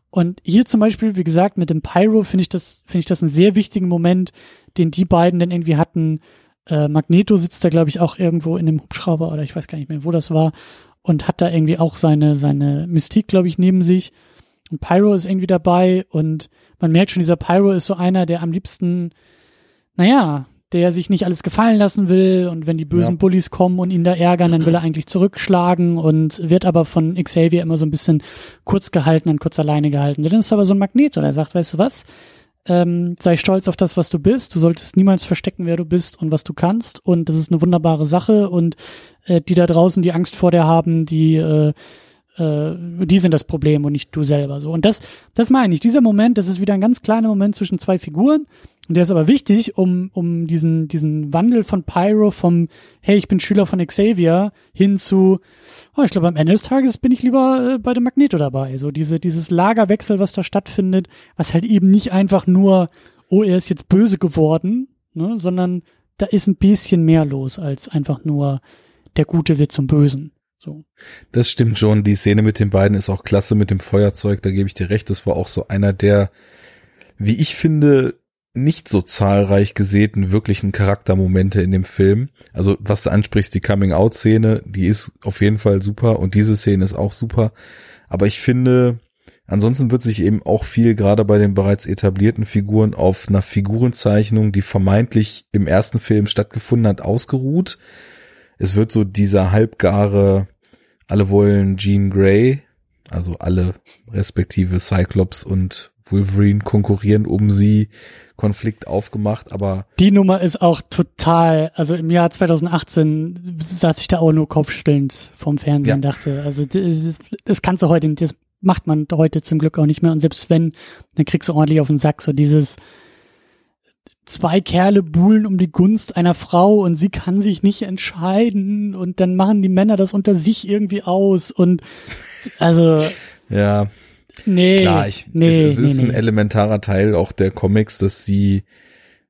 Und hier zum Beispiel, wie gesagt, mit dem Pyro finde ich das, finde ich das einen sehr wichtigen Moment, den die beiden dann irgendwie hatten. Äh, Magneto sitzt da, glaube ich, auch irgendwo in dem Hubschrauber oder ich weiß gar nicht mehr, wo das war und hat da irgendwie auch seine, seine Mystik, glaube ich, neben sich. Und Pyro ist irgendwie dabei und man merkt schon, dieser Pyro ist so einer, der am liebsten, naja, der sich nicht alles gefallen lassen will und wenn die bösen Ja. Bullies kommen und ihn da ärgern, dann will er eigentlich zurückschlagen und wird aber von Xavier immer so ein bisschen kurz gehalten und kurz alleine gehalten. Dann ist aber so ein Magnet, der sagt, weißt du was, ähm, sei stolz auf das, was du bist. Du solltest niemals verstecken, wer du bist und was du kannst. Und das ist eine wunderbare Sache. Und äh, die da draußen, die Angst vor dir haben, die äh, äh, die sind das Problem und nicht du selber so. Und das, das meine ich. Dieser Moment, das ist wieder ein ganz kleiner Moment zwischen zwei Figuren. Und der ist aber wichtig, um, um diesen, diesen Wandel von Pyro vom, hey, ich bin Schüler von Xavier, hin zu, oh, ich glaube, am Ende des Tages bin ich lieber äh, bei dem Magneto dabei. So diese, dieses Lagerwechsel, was da stattfindet, was halt eben nicht einfach nur, oh, er ist jetzt böse geworden, ne, sondern da ist ein bisschen mehr los als einfach nur, der Gute wird zum Bösen. So. Das stimmt schon. Die Szene mit den beiden ist auch klasse mit dem Feuerzeug. Da gebe ich dir recht. Das war auch so einer der, wie ich finde, nicht so zahlreich gesäten wirklichen Charaktermomente in dem Film. Also was du ansprichst, die Coming-out-Szene, die ist auf jeden Fall super und diese Szene ist auch super. Aber ich finde, ansonsten wird sich eben auch viel gerade bei den bereits etablierten Figuren auf einer Figurenzeichnung, die vermeintlich im ersten Film stattgefunden hat, ausgeruht. Es wird so dieser halbgare, alle wollen Jean Grey, also alle respektive Cyclops und Wolverine konkurrieren um sie, Konflikt aufgemacht, aber Die Nummer ist auch total, also im Jahr 2018 saß ich da auch nur kopfstillend vorm Fernsehen Ja. und dachte, also das, das kannst du heute, das macht man heute zum Glück auch nicht mehr und selbst wenn, dann kriegst du ordentlich auf den Sack, so dieses zwei Kerle buhlen um die Gunst einer Frau und sie kann sich nicht entscheiden und dann machen die Männer das unter sich irgendwie aus und also ja, nee, klar, ich, nee, es, es ist nee, ein nee. elementarer Teil auch der Comics, dass sie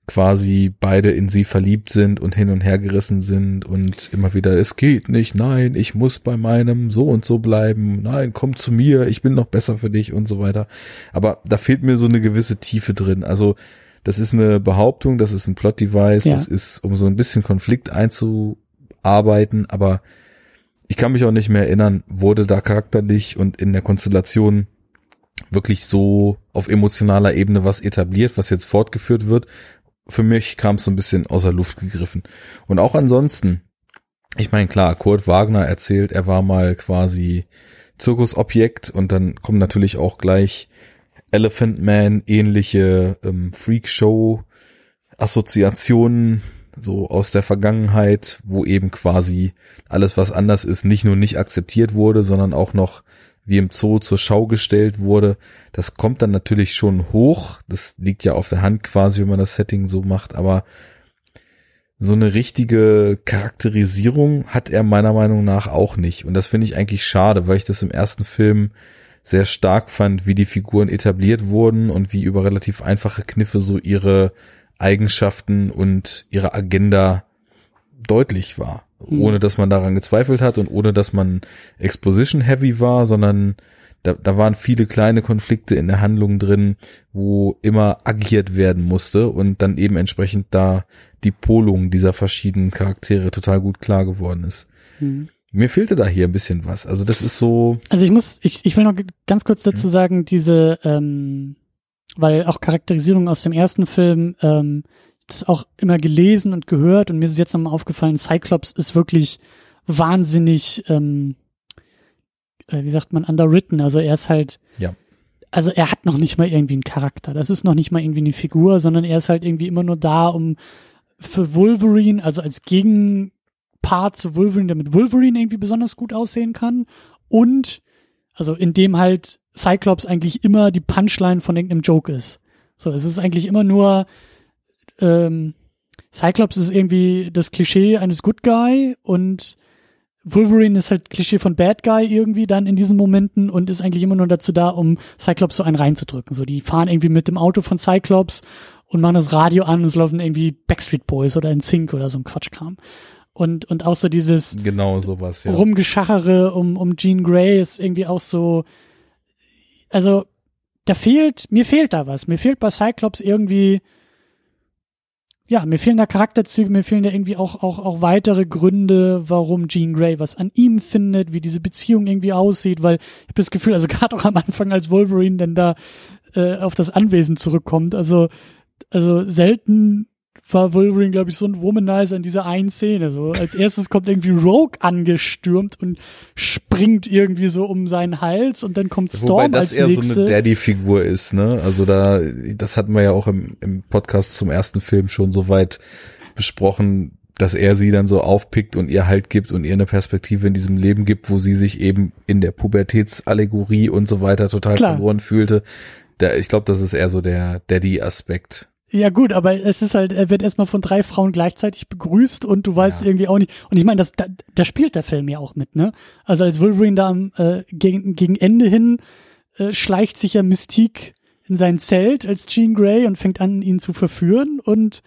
quasi beide in sie verliebt sind und hin und her gerissen sind und immer wieder, es geht nicht, nein, ich muss bei meinem so und so bleiben, nein, komm zu mir, ich bin noch besser für dich und so weiter. Aber da fehlt mir so eine gewisse Tiefe drin. Also das ist eine Behauptung, das ist ein Plot-Device, Ja. das ist, um so ein bisschen Konflikt einzuarbeiten, aber ich kann mich auch nicht mehr erinnern, wurde da charakterlich und in der Konstellation wirklich so auf emotionaler Ebene was etabliert, was jetzt fortgeführt wird. Für mich kam es so ein bisschen außer Luft gegriffen. Und auch ansonsten, ich meine, klar, Kurt Wagner erzählt, er war mal quasi Zirkusobjekt und dann kommen natürlich auch gleich Elephant Man ähnliche ähm, Freakshow Assoziationen so aus der Vergangenheit, wo eben quasi alles, was anders ist, nicht nur nicht akzeptiert wurde, sondern auch noch wie im Zoo zur Schau gestellt wurde. Das kommt dann natürlich schon hoch. Das liegt ja auf der Hand quasi, wenn man das Setting so macht, aber so eine richtige Charakterisierung hat er meiner Meinung nach auch nicht. Und das finde ich eigentlich schade, weil ich das im ersten Film sehr stark fand, wie die Figuren etabliert wurden und wie über relativ einfache Kniffe so ihre Eigenschaften und ihre Agenda deutlich war. Mhm. Ohne dass man daran gezweifelt hat und ohne dass man Exposition heavy war, sondern da, da waren viele kleine Konflikte in der Handlung drin, wo immer agiert werden musste und dann eben entsprechend da die Polung dieser verschiedenen Charaktere total gut klar geworden ist. Mhm. Mir fehlte da hier ein bisschen was. Also das ist so, Also ich muss, ich, ich will noch ganz kurz Mhm. dazu sagen, diese, ähm, weil auch Charakterisierung aus dem ersten Film, ähm, das auch immer gelesen und gehört und mir ist jetzt nochmal aufgefallen, Cyclops ist wirklich wahnsinnig, ähm, äh, wie sagt man, underwritten. Also er ist halt, Ja. also er hat noch nicht mal irgendwie einen Charakter. Das ist noch nicht mal irgendwie eine Figur, sondern er ist halt irgendwie immer nur da, um für Wolverine, also als Gegenpart zu Wolverine, damit Wolverine irgendwie besonders gut aussehen kann. Und, also in dem halt Cyclops eigentlich immer die Punchline von irgendeinem Joke ist. So, es ist eigentlich immer nur, ähm, Cyclops ist irgendwie das Klischee eines Good Guy und Wolverine ist halt Klischee von Bad Guy irgendwie dann in diesen Momenten und ist eigentlich immer nur dazu da, um Cyclops so einen reinzudrücken. So, die fahren irgendwie mit dem Auto von Cyclops und machen das Radio an und es laufen irgendwie Backstreet Boys oder ein Zink oder so ein Quatschkram. Und, und auch so dieses genau sowas, ja. Rumgeschachere um, um Jean Grey ist irgendwie auch so, also, da fehlt, mir fehlt da was. Mir fehlt bei Cyclops irgendwie, ja, mir fehlen da Charakterzüge, mir fehlen da irgendwie auch, auch, auch weitere Gründe, warum Jean Grey was an ihm findet, wie diese Beziehung irgendwie aussieht, weil ich habe das Gefühl, also gerade auch am Anfang, als Wolverine dann da äh, auf das Anwesen zurückkommt, also, also selten war Wolverine, glaube ich, so ein Womanizer in dieser einen Szene. So als erstes kommt irgendwie Rogue angestürmt und springt irgendwie so um seinen Hals und dann kommt Storm Wobei das als eher nächste. so eine Daddy-Figur ist, ne? Also da, das hatten wir ja auch im, im Podcast zum ersten Film schon so weit besprochen, dass er sie dann so aufpickt und ihr Halt gibt und ihr eine Perspektive in diesem Leben gibt, wo sie sich eben in der Pubertätsallegorie und so weiter total Klar. verloren fühlte. Da, ich glaube, das ist eher so der Daddy-Aspekt. Ja gut, aber es ist halt, er wird erstmal von drei Frauen gleichzeitig begrüßt und du weißt Ja. irgendwie auch nicht. Und ich meine, das, da, da spielt der Film ja auch mit, ne? Also als Wolverine da am äh, gegen, gegen Ende hin äh, schleicht sich ja Mystique in sein Zelt als Jean Grey und fängt an, ihn zu verführen und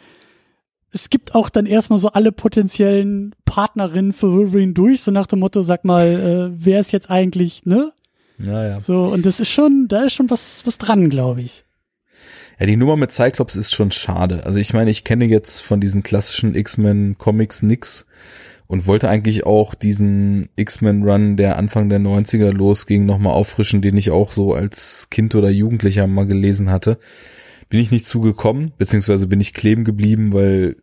es gibt auch dann erstmal so alle potenziellen Partnerinnen für Wolverine durch, so nach dem Motto, sag mal, äh, wer ist jetzt eigentlich, ne? Ja, ja. So, und das ist schon, da ist schon was, was dran, glaube ich. Ja, die Nummer mit Cyclops ist schon schade. Also ich meine, ich kenne jetzt von diesen klassischen X-Men-Comics nix und wollte eigentlich auch diesen X-Men-Run, der Anfang der 90er losging, nochmal auffrischen, den ich auch so als Kind oder Jugendlicher mal gelesen hatte. Bin ich nicht zugekommen, beziehungsweise bin ich kleben geblieben, weil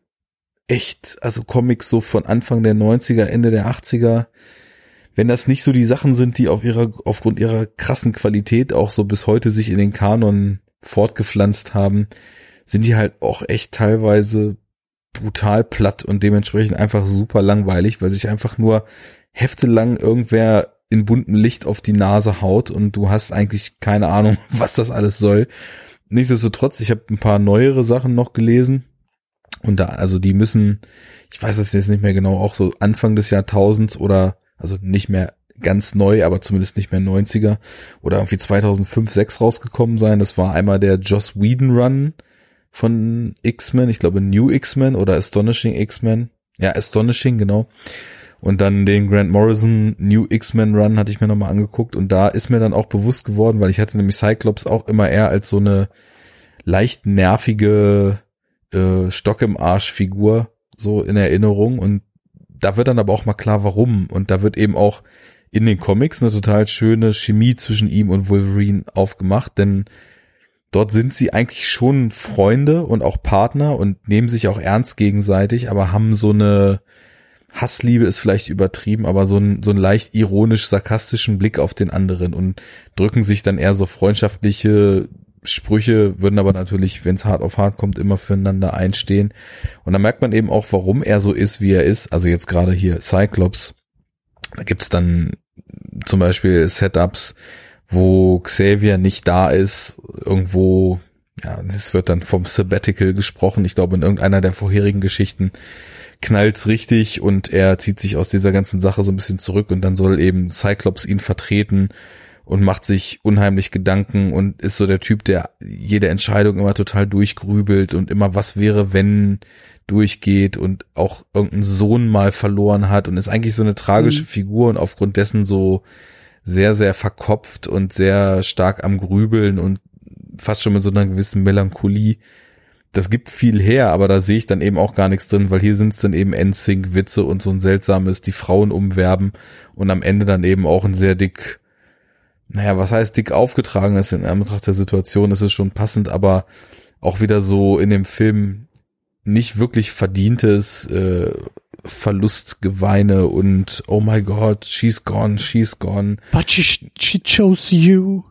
echt, also Comics so von Anfang der 90er, Ende der 80er, wenn das nicht so die Sachen sind, die auf ihrer, aufgrund ihrer krassen Qualität auch so bis heute sich in den Kanon fortgepflanzt haben, sind die halt auch echt teilweise brutal platt und dementsprechend einfach super langweilig, weil sich einfach nur heftelang irgendwer in buntem Licht auf die Nase haut und du hast eigentlich keine Ahnung, was das alles soll. Nichtsdestotrotz, ich habe ein paar neuere Sachen noch gelesen und da, also die müssen, ich weiß es jetzt nicht mehr genau, auch so Anfang des Jahrtausends oder, also nicht mehr ganz neu, aber zumindest nicht mehr 90er oder irgendwie 2005, 6 rausgekommen sein. Das war einmal der Joss Whedon Run von X-Men, ich glaube New X-Men oder Astonishing X-Men. Ja, Astonishing, genau. Und dann den Grant Morrison New X-Men Run hatte ich mir nochmal angeguckt und da ist mir dann auch bewusst geworden, weil ich hatte nämlich Cyclops auch immer eher als so eine leicht nervige äh, Stock im Arsch Figur so in Erinnerung und da wird dann aber auch mal klar, warum. Und da wird eben auch in den Comics eine total schöne Chemie zwischen ihm und Wolverine aufgemacht, denn dort sind sie eigentlich schon Freunde und auch Partner und nehmen sich auch ernst gegenseitig, aber haben so eine Hassliebe ist vielleicht übertrieben, aber so ein, so ein leicht ironisch-sarkastischen Blick auf den anderen und drücken sich dann eher so freundschaftliche Sprüche, würden aber natürlich, wenn es hart auf hart kommt, immer füreinander einstehen. Und da merkt man eben auch, warum er so ist, wie er ist. Also jetzt gerade hier Cyclops. Da gibt's dann zum Beispiel Setups, wo Xavier nicht da ist, irgendwo, ja, es wird dann vom Sabbatical gesprochen. Ich glaube, in irgendeiner der vorherigen Geschichten knallt's richtig und er zieht sich aus dieser ganzen Sache so ein bisschen zurück und dann soll eben Cyclops ihn vertreten und macht sich unheimlich Gedanken und ist so der Typ, der jede Entscheidung immer total durchgrübelt und immer was wäre, wenn durchgeht und auch irgendeinen Sohn mal verloren hat und ist eigentlich so eine tragische mhm. Figur und aufgrund dessen so sehr, sehr verkopft und sehr stark am Grübeln und fast schon mit so einer gewissen Melancholie. Das gibt viel her, aber da sehe ich dann eben auch gar nichts drin, weil hier sind es dann eben NSYNC-Witze und so ein seltsames, die Frauen umwerben und am Ende dann eben auch ein sehr dick, naja, was heißt dick aufgetragen ist in Anbetracht der Situation, ist es schon passend, aber auch wieder so in dem Film nicht wirklich verdientes äh, Verlustgeweine und oh my God, she's gone, she's gone. But she, she chose you.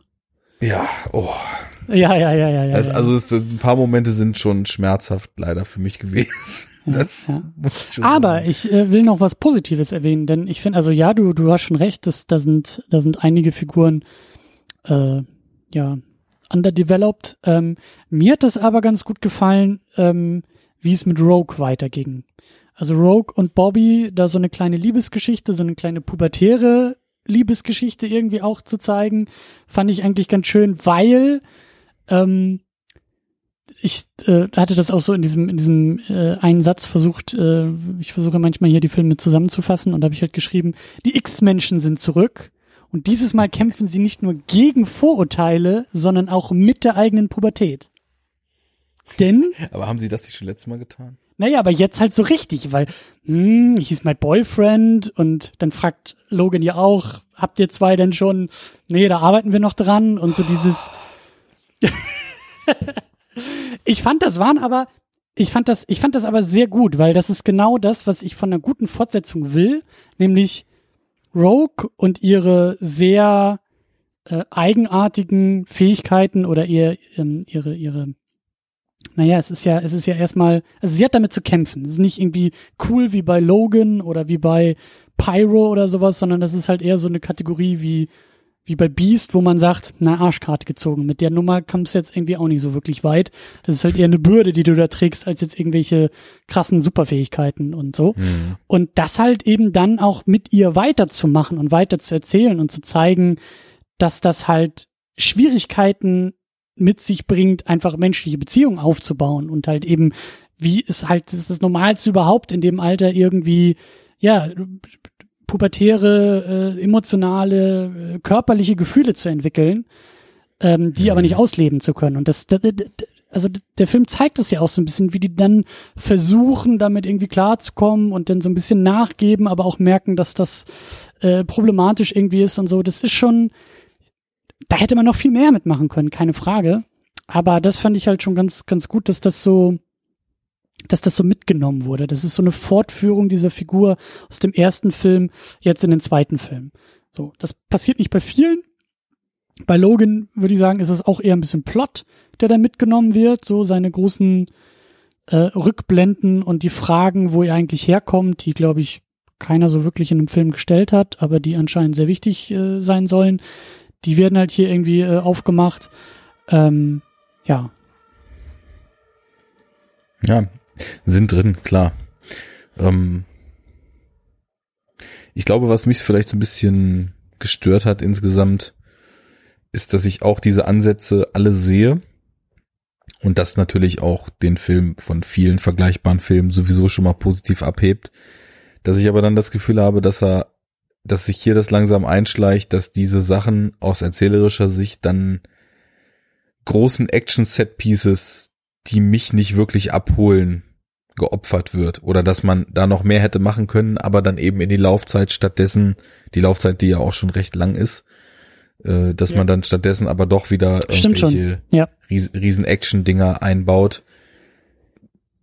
Ja, oh. Ja, ja, ja, ja. ja, das, also es, ein paar Momente sind schon schmerzhaft leider für mich gewesen. Das ja. muss ich Aber sagen. ich äh, will noch was Positives erwähnen, denn ich finde, also ja, du, du hast schon recht, dass, da sind, da sind einige Figuren, äh, ja, underdeveloped. Ähm, mir hat das aber ganz gut gefallen, ähm, wie es mit Rogue weiterging. Also Rogue und Bobby, da so eine kleine Liebesgeschichte, so eine kleine pubertäre Liebesgeschichte irgendwie auch zu zeigen, fand ich eigentlich ganz schön, weil ähm, ich äh, hatte das auch so in diesem in diesem äh, einen Satz versucht. Äh, ich versuche manchmal hier die Filme zusammenzufassen und da habe ich halt geschrieben: Die X-Menschen sind zurück und dieses Mal kämpfen sie nicht nur gegen Vorurteile, sondern auch mit der eigenen Pubertät. Denn. Aber haben sie das nicht schon letztes Mal getan? Naja, aber jetzt halt so richtig, weil, hm, hieß my boyfriend und dann fragt Logan ja auch, habt ihr zwei denn schon, nee, da arbeiten wir noch dran und so dieses. ich fand, das waren aber, ich fand das, ich fand das aber sehr gut, weil das ist genau das, was ich von einer guten Fortsetzung will, nämlich Rogue und ihre sehr äh, eigenartigen Fähigkeiten oder ihr, ähm, ihre, ihre naja, es ist ja, es ist ja erstmal, also sie hat damit zu kämpfen. Es ist nicht irgendwie cool wie bei Logan oder wie bei Pyro oder sowas, sondern das ist halt eher so eine Kategorie wie, wie bei Beast, wo man sagt, na, Arschkarte gezogen. Mit der Nummer kommst du jetzt irgendwie auch nicht so wirklich weit. Das ist halt eher eine Bürde, die du da trägst, als jetzt irgendwelche krassen Superfähigkeiten und so. Mhm. Und das halt eben dann auch mit ihr weiterzumachen und weiter zu erzählen und zu zeigen, dass das halt Schwierigkeiten mit sich bringt, einfach menschliche Beziehungen aufzubauen und halt eben, wie ist halt das, ist das Normalste überhaupt in dem Alter irgendwie, ja, pubertäre, äh, emotionale, äh, körperliche Gefühle zu entwickeln, ähm, die aber nicht ausleben zu können. Und das, das, also der Film zeigt es ja auch so ein bisschen, wie die dann versuchen, damit irgendwie klarzukommen und dann so ein bisschen nachgeben, aber auch merken, dass das äh, problematisch irgendwie ist und so. Das ist schon, da hätte man noch viel mehr mitmachen können, keine Frage. Aber das fand ich halt schon ganz, ganz gut, dass das so, dass das so mitgenommen wurde. Das ist so eine Fortführung dieser Figur aus dem ersten Film jetzt in den zweiten Film. So, das passiert nicht bei vielen. Bei Logan würde ich sagen, ist es auch eher ein bisschen Plot, der da mitgenommen wird, so seine großen äh, Rückblenden und die Fragen, wo er eigentlich herkommt, die glaube ich keiner so wirklich in einem Film gestellt hat, aber die anscheinend sehr wichtig äh, sein sollen die werden halt hier irgendwie äh, aufgemacht. Ähm, ja. Ja, sind drin, klar. Ähm, ich glaube, was mich vielleicht so ein bisschen gestört hat insgesamt, ist, dass ich auch diese Ansätze alle sehe und das natürlich auch den Film von vielen vergleichbaren Filmen sowieso schon mal positiv abhebt, dass ich aber dann das Gefühl habe, dass er dass sich hier das langsam einschleicht, dass diese Sachen aus erzählerischer Sicht dann großen Action-Set-Pieces, die mich nicht wirklich abholen, geopfert wird. Oder dass man da noch mehr hätte machen können, aber dann eben in die Laufzeit stattdessen, die Laufzeit, die ja auch schon recht lang ist, äh, dass Ja. man dann stattdessen aber doch wieder Stimmt irgendwelche Ja. Ries riesen Action-Dinger einbaut,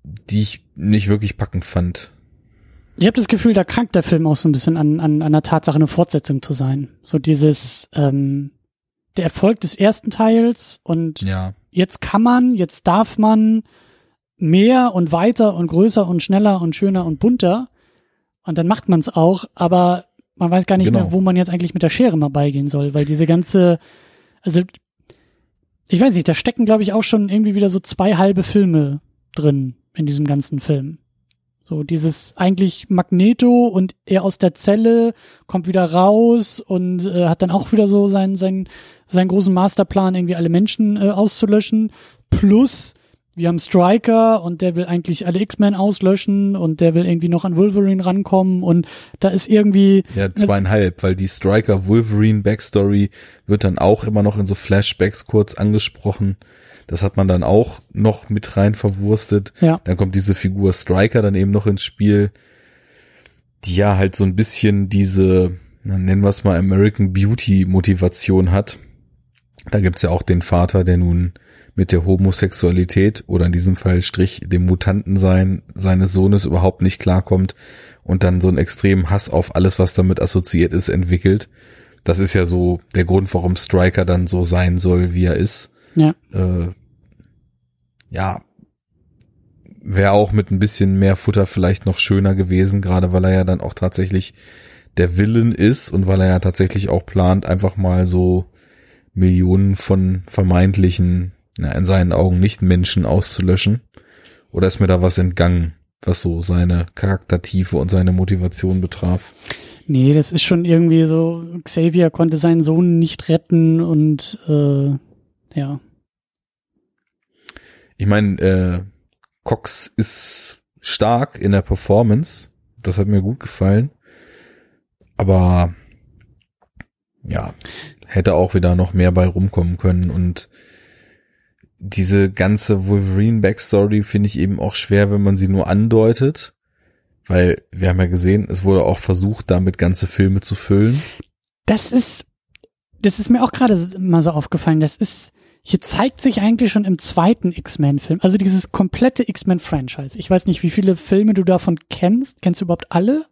die ich nicht wirklich packend fand. Ich habe das Gefühl, da krankt der Film auch so ein bisschen an, an, an der Tatsache, eine Fortsetzung zu sein. So dieses, ähm, der Erfolg des ersten Teils und Ja. Jetzt kann man, jetzt darf man mehr und weiter und größer und schneller und schöner und bunter. Und dann macht man es auch, aber man weiß gar nicht Genau. mehr, wo man jetzt eigentlich mit der Schere mal beigehen soll, weil diese ganze, also ich weiß nicht, da stecken, glaube ich, auch schon irgendwie wieder so zwei halbe Filme drin in diesem ganzen Film. So dieses eigentlich Magneto und er aus der Zelle kommt wieder raus und äh, hat dann auch wieder so seinen seinen seinen großen Masterplan irgendwie alle Menschen äh, auszulöschen. Plus wir haben Striker und der will eigentlich alle X-Men auslöschen und der will irgendwie noch an Wolverine rankommen und da ist irgendwie Ja, zweieinhalb, weil die Striker Wolverine Backstory wird dann auch immer noch in so Flashbacks kurz angesprochen. Das hat man dann auch noch mit rein verwurstet. ja Dann kommt diese Figur Striker dann eben noch ins Spiel, die ja halt so ein bisschen diese, nennen wir es mal American Beauty Motivation hat. Da gibt's ja auch den Vater, der nun mit der Homosexualität oder in diesem Fall Strich dem Mutantensein seines Sohnes überhaupt nicht klarkommt und dann so einen extremen Hass auf alles, was damit assoziiert ist, entwickelt. Das ist ja so der Grund, warum Striker dann so sein soll, wie er ist ja äh, ja, wäre auch mit ein bisschen mehr Futter vielleicht noch schöner gewesen, gerade weil er ja dann auch tatsächlich der Willen ist und weil er ja tatsächlich auch plant, einfach mal so Millionen von vermeintlichen, na, in seinen Augen nicht Menschen auszulöschen. Oder ist mir da was entgangen, was so seine Charaktertiefe und seine Motivation betraf? nee das ist schon irgendwie so Xavier konnte seinen Sohn nicht retten und äh, ja Ich meine, äh, Cox ist stark in der Performance. Das hat mir gut gefallen. Aber ja, hätte auch wieder noch mehr bei rumkommen können. Und diese ganze Wolverine-Backstory finde ich eben auch schwer, wenn man sie nur andeutet. Weil wir haben ja gesehen, es wurde auch versucht, damit ganze Filme zu füllen. Das ist, das ist mir auch gerade mal so aufgefallen. Das ist, hier zeigt sich eigentlich schon im zweiten X-Men-Film, also dieses komplette X-Men-Franchise. Ich weiß nicht, wie viele Filme du davon kennst. Kennst du überhaupt alle?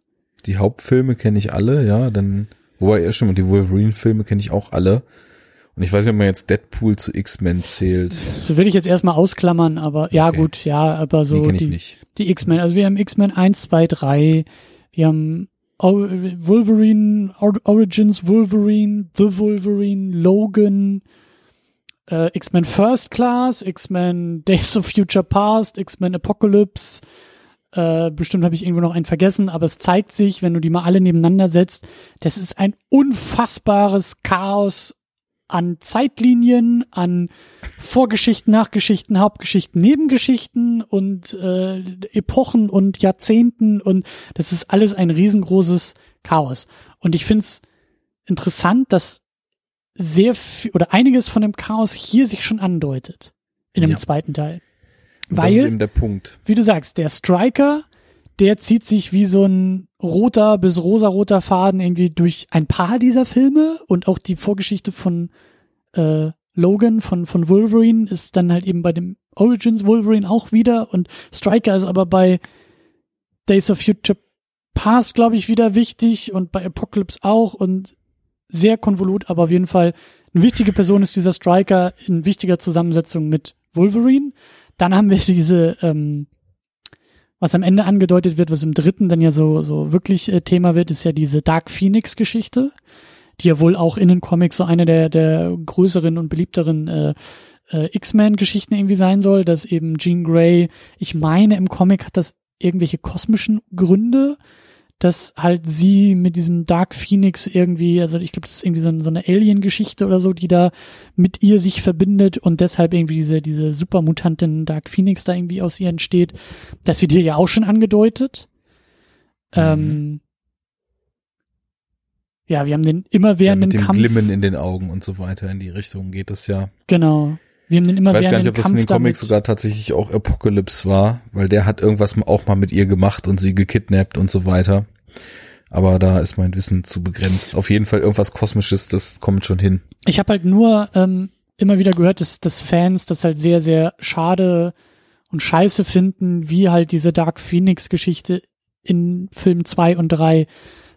Die Hauptfilme kenne ich alle, ja, dann, wobei, ja stimmt, und die Wolverine-Filme kenne ich auch alle. Und ich weiß nicht, ob man jetzt Deadpool zu X-Men zählt. Das will ich jetzt erstmal ausklammern, aber ja Okay. gut, ja, aber so die kenne ich nicht. die X-Men. Also wir haben X-Men 1, 2, 3, wir haben Wolverine, Or- Origins Wolverine, The Wolverine, Logan, äh, X-Men First Class, X-Men Days of Future Past, X-Men Apocalypse. Äh, bestimmt habe ich irgendwo noch einen vergessen, aber es zeigt sich, wenn du die mal alle nebeneinander setzt, das ist ein unfassbares Chaos an Zeitlinien, an Vorgeschichten, Nachgeschichten, Hauptgeschichten, Nebengeschichten und äh, Epochen und Jahrzehnten und das ist alles ein riesengroßes Chaos. Und ich find's interessant, dass sehr viel oder einiges von dem Chaos hier sich schon andeutet in dem Ja. zweiten Teil. Und das ist Weil eben der Punkt. wie du sagst, der Striker, der zieht sich wie so ein roter bis rosaroter Faden irgendwie durch ein paar dieser Filme und auch die Vorgeschichte von äh, Logan von von Wolverine ist dann halt eben bei dem Origins Wolverine auch wieder und Striker ist aber bei Days of Future Past glaube ich wieder wichtig und bei Apocalypse auch und sehr konvolut, aber auf jeden Fall eine wichtige Person ist dieser Striker in wichtiger Zusammensetzung mit Wolverine. Dann haben wir diese, ähm, was am Ende angedeutet wird, was im dritten dann ja so, so wirklich äh, Thema wird, ist ja diese Dark Phoenix Geschichte, die ja wohl auch in den Comics so eine der, der größeren und beliebteren äh, äh, X-Men-Geschichten irgendwie sein soll, dass eben Jean Grey, ich meine im Comic hat das irgendwelche kosmischen Gründe, dass halt sie mit diesem Dark Phoenix irgendwie, also ich glaube, das ist irgendwie so, so eine Alien-Geschichte oder so, die da mit ihr sich verbindet und deshalb irgendwie diese, diese Supermutantin Dark Phoenix da irgendwie aus ihr entsteht. Das wird hier ja auch schon angedeutet. Mhm. Ähm, ja, wir haben den Ja, immerwährenden mit dem Kampf. Glimmen in den Augen und so weiter in die Richtung geht es ja. Genau. Wir haben den immer ich weiß gar nicht, ob das Kampf in den Comics sogar tatsächlich auch Apocalypse war, weil der hat irgendwas auch mal mit ihr gemacht und sie gekidnappt und so weiter. Aber da ist mein Wissen zu begrenzt. Auf jeden Fall irgendwas Kosmisches, das kommt schon hin. Ich habe halt nur ähm, immer wieder gehört, dass, dass Fans das halt sehr, sehr schade und scheiße finden, wie halt diese Dark Phoenix-Geschichte in Film 2 und 3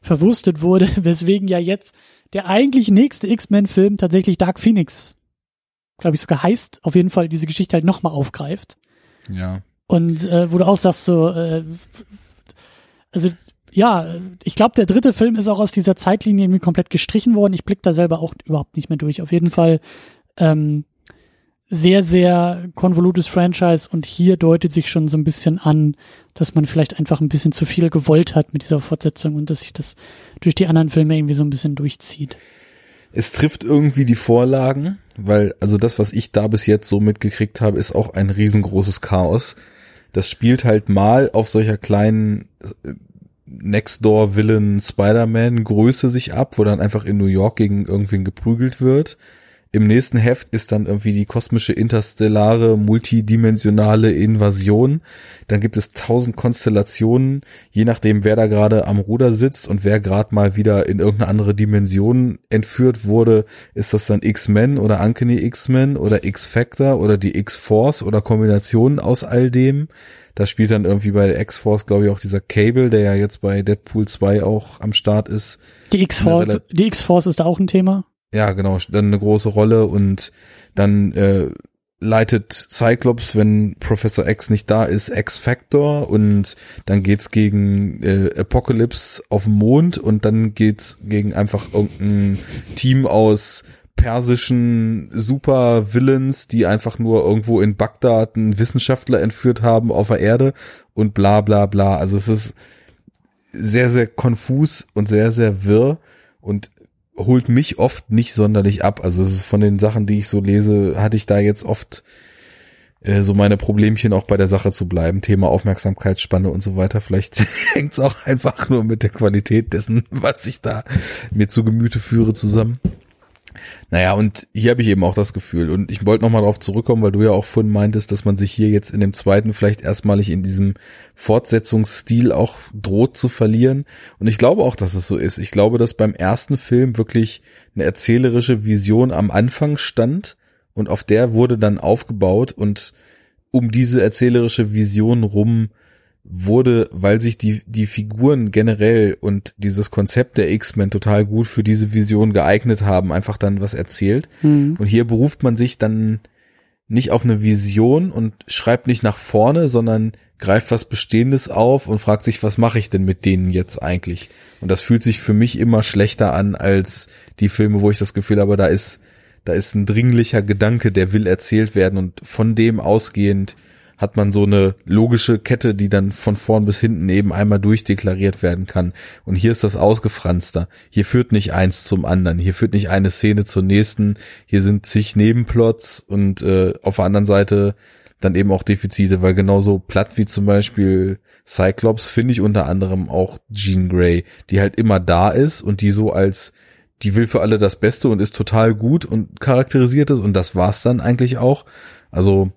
verwurstet wurde, weswegen ja jetzt der eigentlich nächste X-Men-Film tatsächlich Dark Phoenix, glaube ich, sogar heißt, auf jeden Fall diese Geschichte halt nochmal aufgreift. Ja. Und äh, wo du auch sagst, so, äh, also ja, ich glaube, der dritte Film ist auch aus dieser Zeitlinie irgendwie komplett gestrichen worden. Ich blick da selber auch überhaupt nicht mehr durch. Auf jeden Fall ähm, sehr, sehr konvolutes Franchise und hier deutet sich schon so ein bisschen an, dass man vielleicht einfach ein bisschen zu viel gewollt hat mit dieser Fortsetzung und dass sich das durch die anderen Filme irgendwie so ein bisschen durchzieht. Es trifft irgendwie die Vorlagen, weil also das, was ich da bis jetzt so mitgekriegt habe, ist auch ein riesengroßes Chaos. Das spielt halt mal auf solcher kleinen äh, Next-Door-Villain Spider-Man-Größe sich ab, wo dann einfach in New York gegen irgendwen geprügelt wird. Im nächsten Heft ist dann irgendwie die kosmische, interstellare, multidimensionale Invasion. Dann gibt es tausend Konstellationen, je nachdem, wer da gerade am Ruder sitzt und wer gerade mal wieder in irgendeine andere Dimension entführt wurde, ist das dann X-Men oder Ankeny X-Men oder X-Factor oder die X-Force oder Kombinationen aus all dem. Da spielt dann irgendwie bei X-Force, glaube ich, auch dieser Cable, der ja jetzt bei Deadpool 2 auch am Start ist. Die X-Force, die X-Force ist da auch ein Thema. Ja, genau, dann eine große Rolle und dann äh, leitet Cyclops, wenn Professor X nicht da ist, X-Factor und dann geht's gegen äh, Apocalypse auf dem Mond und dann geht's gegen einfach irgendein Team aus persischen Super-Villains, die einfach nur irgendwo in Bagdad einen Wissenschaftler entführt haben auf der Erde und bla bla bla. Also es ist sehr, sehr konfus und sehr, sehr wirr und holt mich oft nicht sonderlich ab. Also es ist von den Sachen, die ich so lese, hatte ich da jetzt oft äh, so meine Problemchen auch bei der Sache zu bleiben. Thema Aufmerksamkeitsspanne und so weiter. Vielleicht hängt es auch einfach nur mit der Qualität dessen, was ich da mir zu Gemüte führe, zusammen. Naja, und hier habe ich eben auch das Gefühl. Und ich wollte nochmal darauf zurückkommen, weil du ja auch vorhin meintest, dass man sich hier jetzt in dem zweiten vielleicht erstmalig in diesem Fortsetzungsstil auch droht zu verlieren. Und ich glaube auch, dass es so ist. Ich glaube, dass beim ersten Film wirklich eine erzählerische Vision am Anfang stand und auf der wurde dann aufgebaut und um diese erzählerische Vision rum wurde, weil sich die, die Figuren generell und dieses Konzept der X-Men total gut für diese Vision geeignet haben, einfach dann was erzählt. Mhm. Und hier beruft man sich dann nicht auf eine Vision und schreibt nicht nach vorne, sondern greift was Bestehendes auf und fragt sich, was mache ich denn mit denen jetzt eigentlich? Und das fühlt sich für mich immer schlechter an als die Filme, wo ich das Gefühl habe, da ist, da ist ein dringlicher Gedanke, der will erzählt werden und von dem ausgehend hat man so eine logische Kette, die dann von vorn bis hinten eben einmal durchdeklariert werden kann. Und hier ist das ausgefranster. Hier führt nicht eins zum anderen. Hier führt nicht eine Szene zur nächsten. Hier sind zig Nebenplots und äh, auf der anderen Seite dann eben auch Defizite, weil genauso platt wie zum Beispiel Cyclops finde ich unter anderem auch Jean Grey, die halt immer da ist und die so als die will für alle das Beste und ist total gut und charakterisiert ist und das war's dann eigentlich auch. Also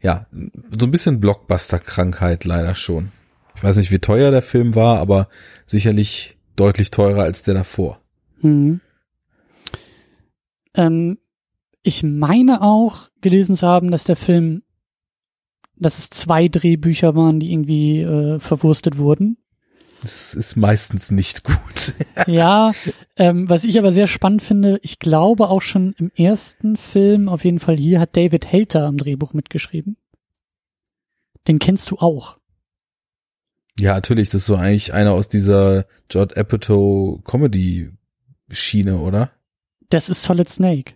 ja, so ein bisschen Blockbuster-Krankheit leider schon. Ich weiß nicht, wie teuer der Film war, aber sicherlich deutlich teurer als der davor. Mhm. Ähm, ich meine auch gelesen zu haben, dass der Film, dass es zwei Drehbücher waren, die irgendwie äh, verwurstet wurden. Das ist meistens nicht gut. ja, ähm, was ich aber sehr spannend finde, ich glaube auch schon im ersten Film, auf jeden Fall hier, hat David Hayter am Drehbuch mitgeschrieben. Den kennst du auch. Ja, natürlich, das ist so eigentlich einer aus dieser Judd Apatow Comedy Schiene, oder? Das ist Solid Snake.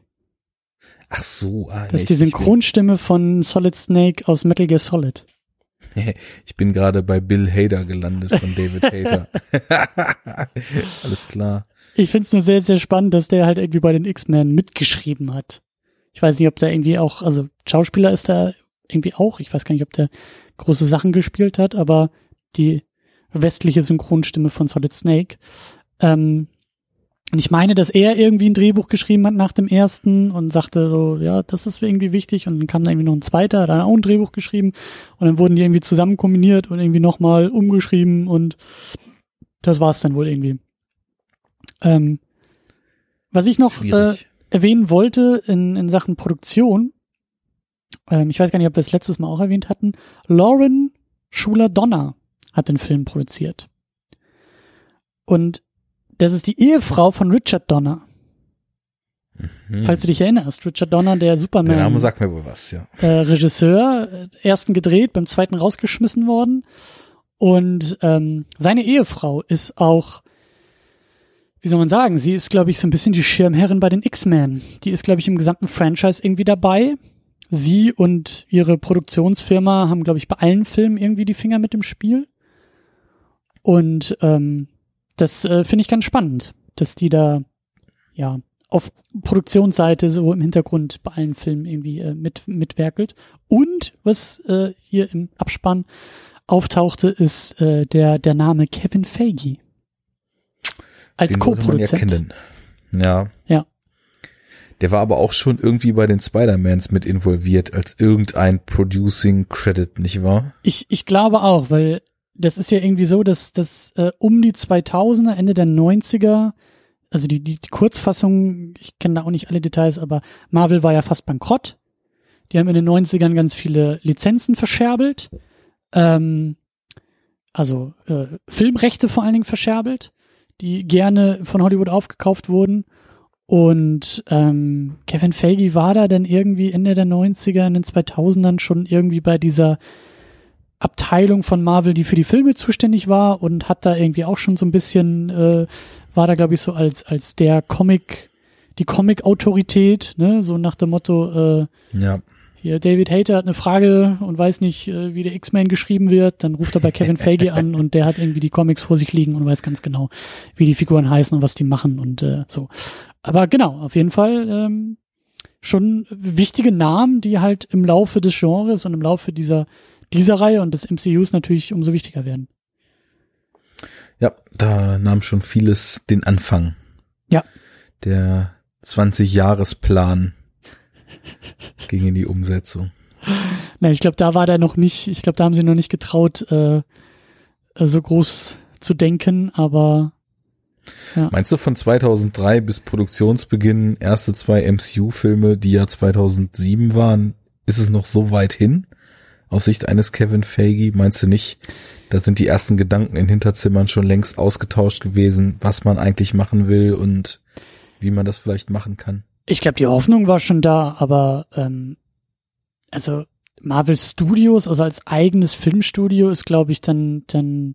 Ach so, ah, Das ist die Synchronstimme von Solid Snake aus Metal Gear Solid. Ich bin gerade bei Bill Hader gelandet von David Hader. Alles klar. Ich find's nur sehr, sehr spannend, dass der halt irgendwie bei den X-Men mitgeschrieben hat. Ich weiß nicht, ob da irgendwie auch, also Schauspieler ist da irgendwie auch. Ich weiß gar nicht, ob der große Sachen gespielt hat, aber die westliche Synchronstimme von Solid Snake. Ähm, Und ich meine, dass er irgendwie ein Drehbuch geschrieben hat nach dem ersten und sagte so, ja, das ist irgendwie wichtig. Und dann kam da irgendwie noch ein zweiter, hat auch ein Drehbuch geschrieben. Und dann wurden die irgendwie zusammen kombiniert und irgendwie nochmal umgeschrieben und das war's dann wohl irgendwie. Ähm, was ich noch äh, erwähnen wollte in, in Sachen Produktion, ähm, ich weiß gar nicht, ob wir es letztes Mal auch erwähnt hatten, Lauren Schuler-Donner hat den Film produziert. Und das ist die Ehefrau von Richard Donner. Mhm. Falls du dich erinnerst, Richard Donner, der Superman. Der Name sagt mir wohl was, ja. Äh, Regisseur, äh, ersten gedreht, beim zweiten rausgeschmissen worden. Und ähm, seine Ehefrau ist auch, wie soll man sagen, sie ist, glaube ich, so ein bisschen die Schirmherrin bei den X-Men. Die ist, glaube ich, im gesamten Franchise irgendwie dabei. Sie und ihre Produktionsfirma haben, glaube ich, bei allen Filmen irgendwie die Finger mit im Spiel. Und ähm, das äh, finde ich ganz spannend, dass die da ja auf Produktionsseite so im Hintergrund bei allen Filmen irgendwie äh, mit mitwerkelt. Und was äh, hier im Abspann auftauchte, ist äh, der der Name Kevin Feige als Co-Produzent. Ja. Ja. Der war aber auch schon irgendwie bei den Spider-Mans mit involviert als irgendein Producing Credit, nicht wahr? Ich, ich glaube auch, weil das ist ja irgendwie so, dass das äh, um die 2000er, Ende der 90er, also die, die, die Kurzfassung, ich kenne da auch nicht alle Details, aber Marvel war ja fast bankrott. Die haben in den 90ern ganz viele Lizenzen verscherbelt. Ähm, also äh, Filmrechte vor allen Dingen verscherbelt, die gerne von Hollywood aufgekauft wurden. Und ähm, Kevin Feige war da dann irgendwie Ende der 90er, in den 2000ern schon irgendwie bei dieser Abteilung von Marvel, die für die Filme zuständig war und hat da irgendwie auch schon so ein bisschen, äh, war da glaube ich so als, als der Comic, die Comic-Autorität, ne, so nach dem Motto, äh, ja. hier David Hater hat eine Frage und weiß nicht, äh, wie der X-Men geschrieben wird, dann ruft er bei Kevin Feige an und der hat irgendwie die Comics vor sich liegen und weiß ganz genau, wie die Figuren heißen und was die machen und äh, so. Aber genau, auf jeden Fall ähm, schon wichtige Namen, die halt im Laufe des Genres und im Laufe dieser dieser Reihe und des MCUs natürlich umso wichtiger werden. Ja, da nahm schon vieles den Anfang. Ja. Der 20-Jahres-Plan ging in die Umsetzung. Na, ich glaube, da war der noch nicht, ich glaube, da haben sie noch nicht getraut, äh, so groß zu denken, aber ja. Meinst du von 2003 bis Produktionsbeginn erste zwei MCU-Filme, die ja 2007 waren, ist es noch so weit hin? Aus Sicht eines Kevin Feige? Meinst du nicht, da sind die ersten Gedanken in Hinterzimmern schon längst ausgetauscht gewesen, was man eigentlich machen will und wie man das vielleicht machen kann? Ich glaube, die Hoffnung war schon da, aber ähm, also Marvel Studios, also als eigenes Filmstudio, ist glaube ich dann dann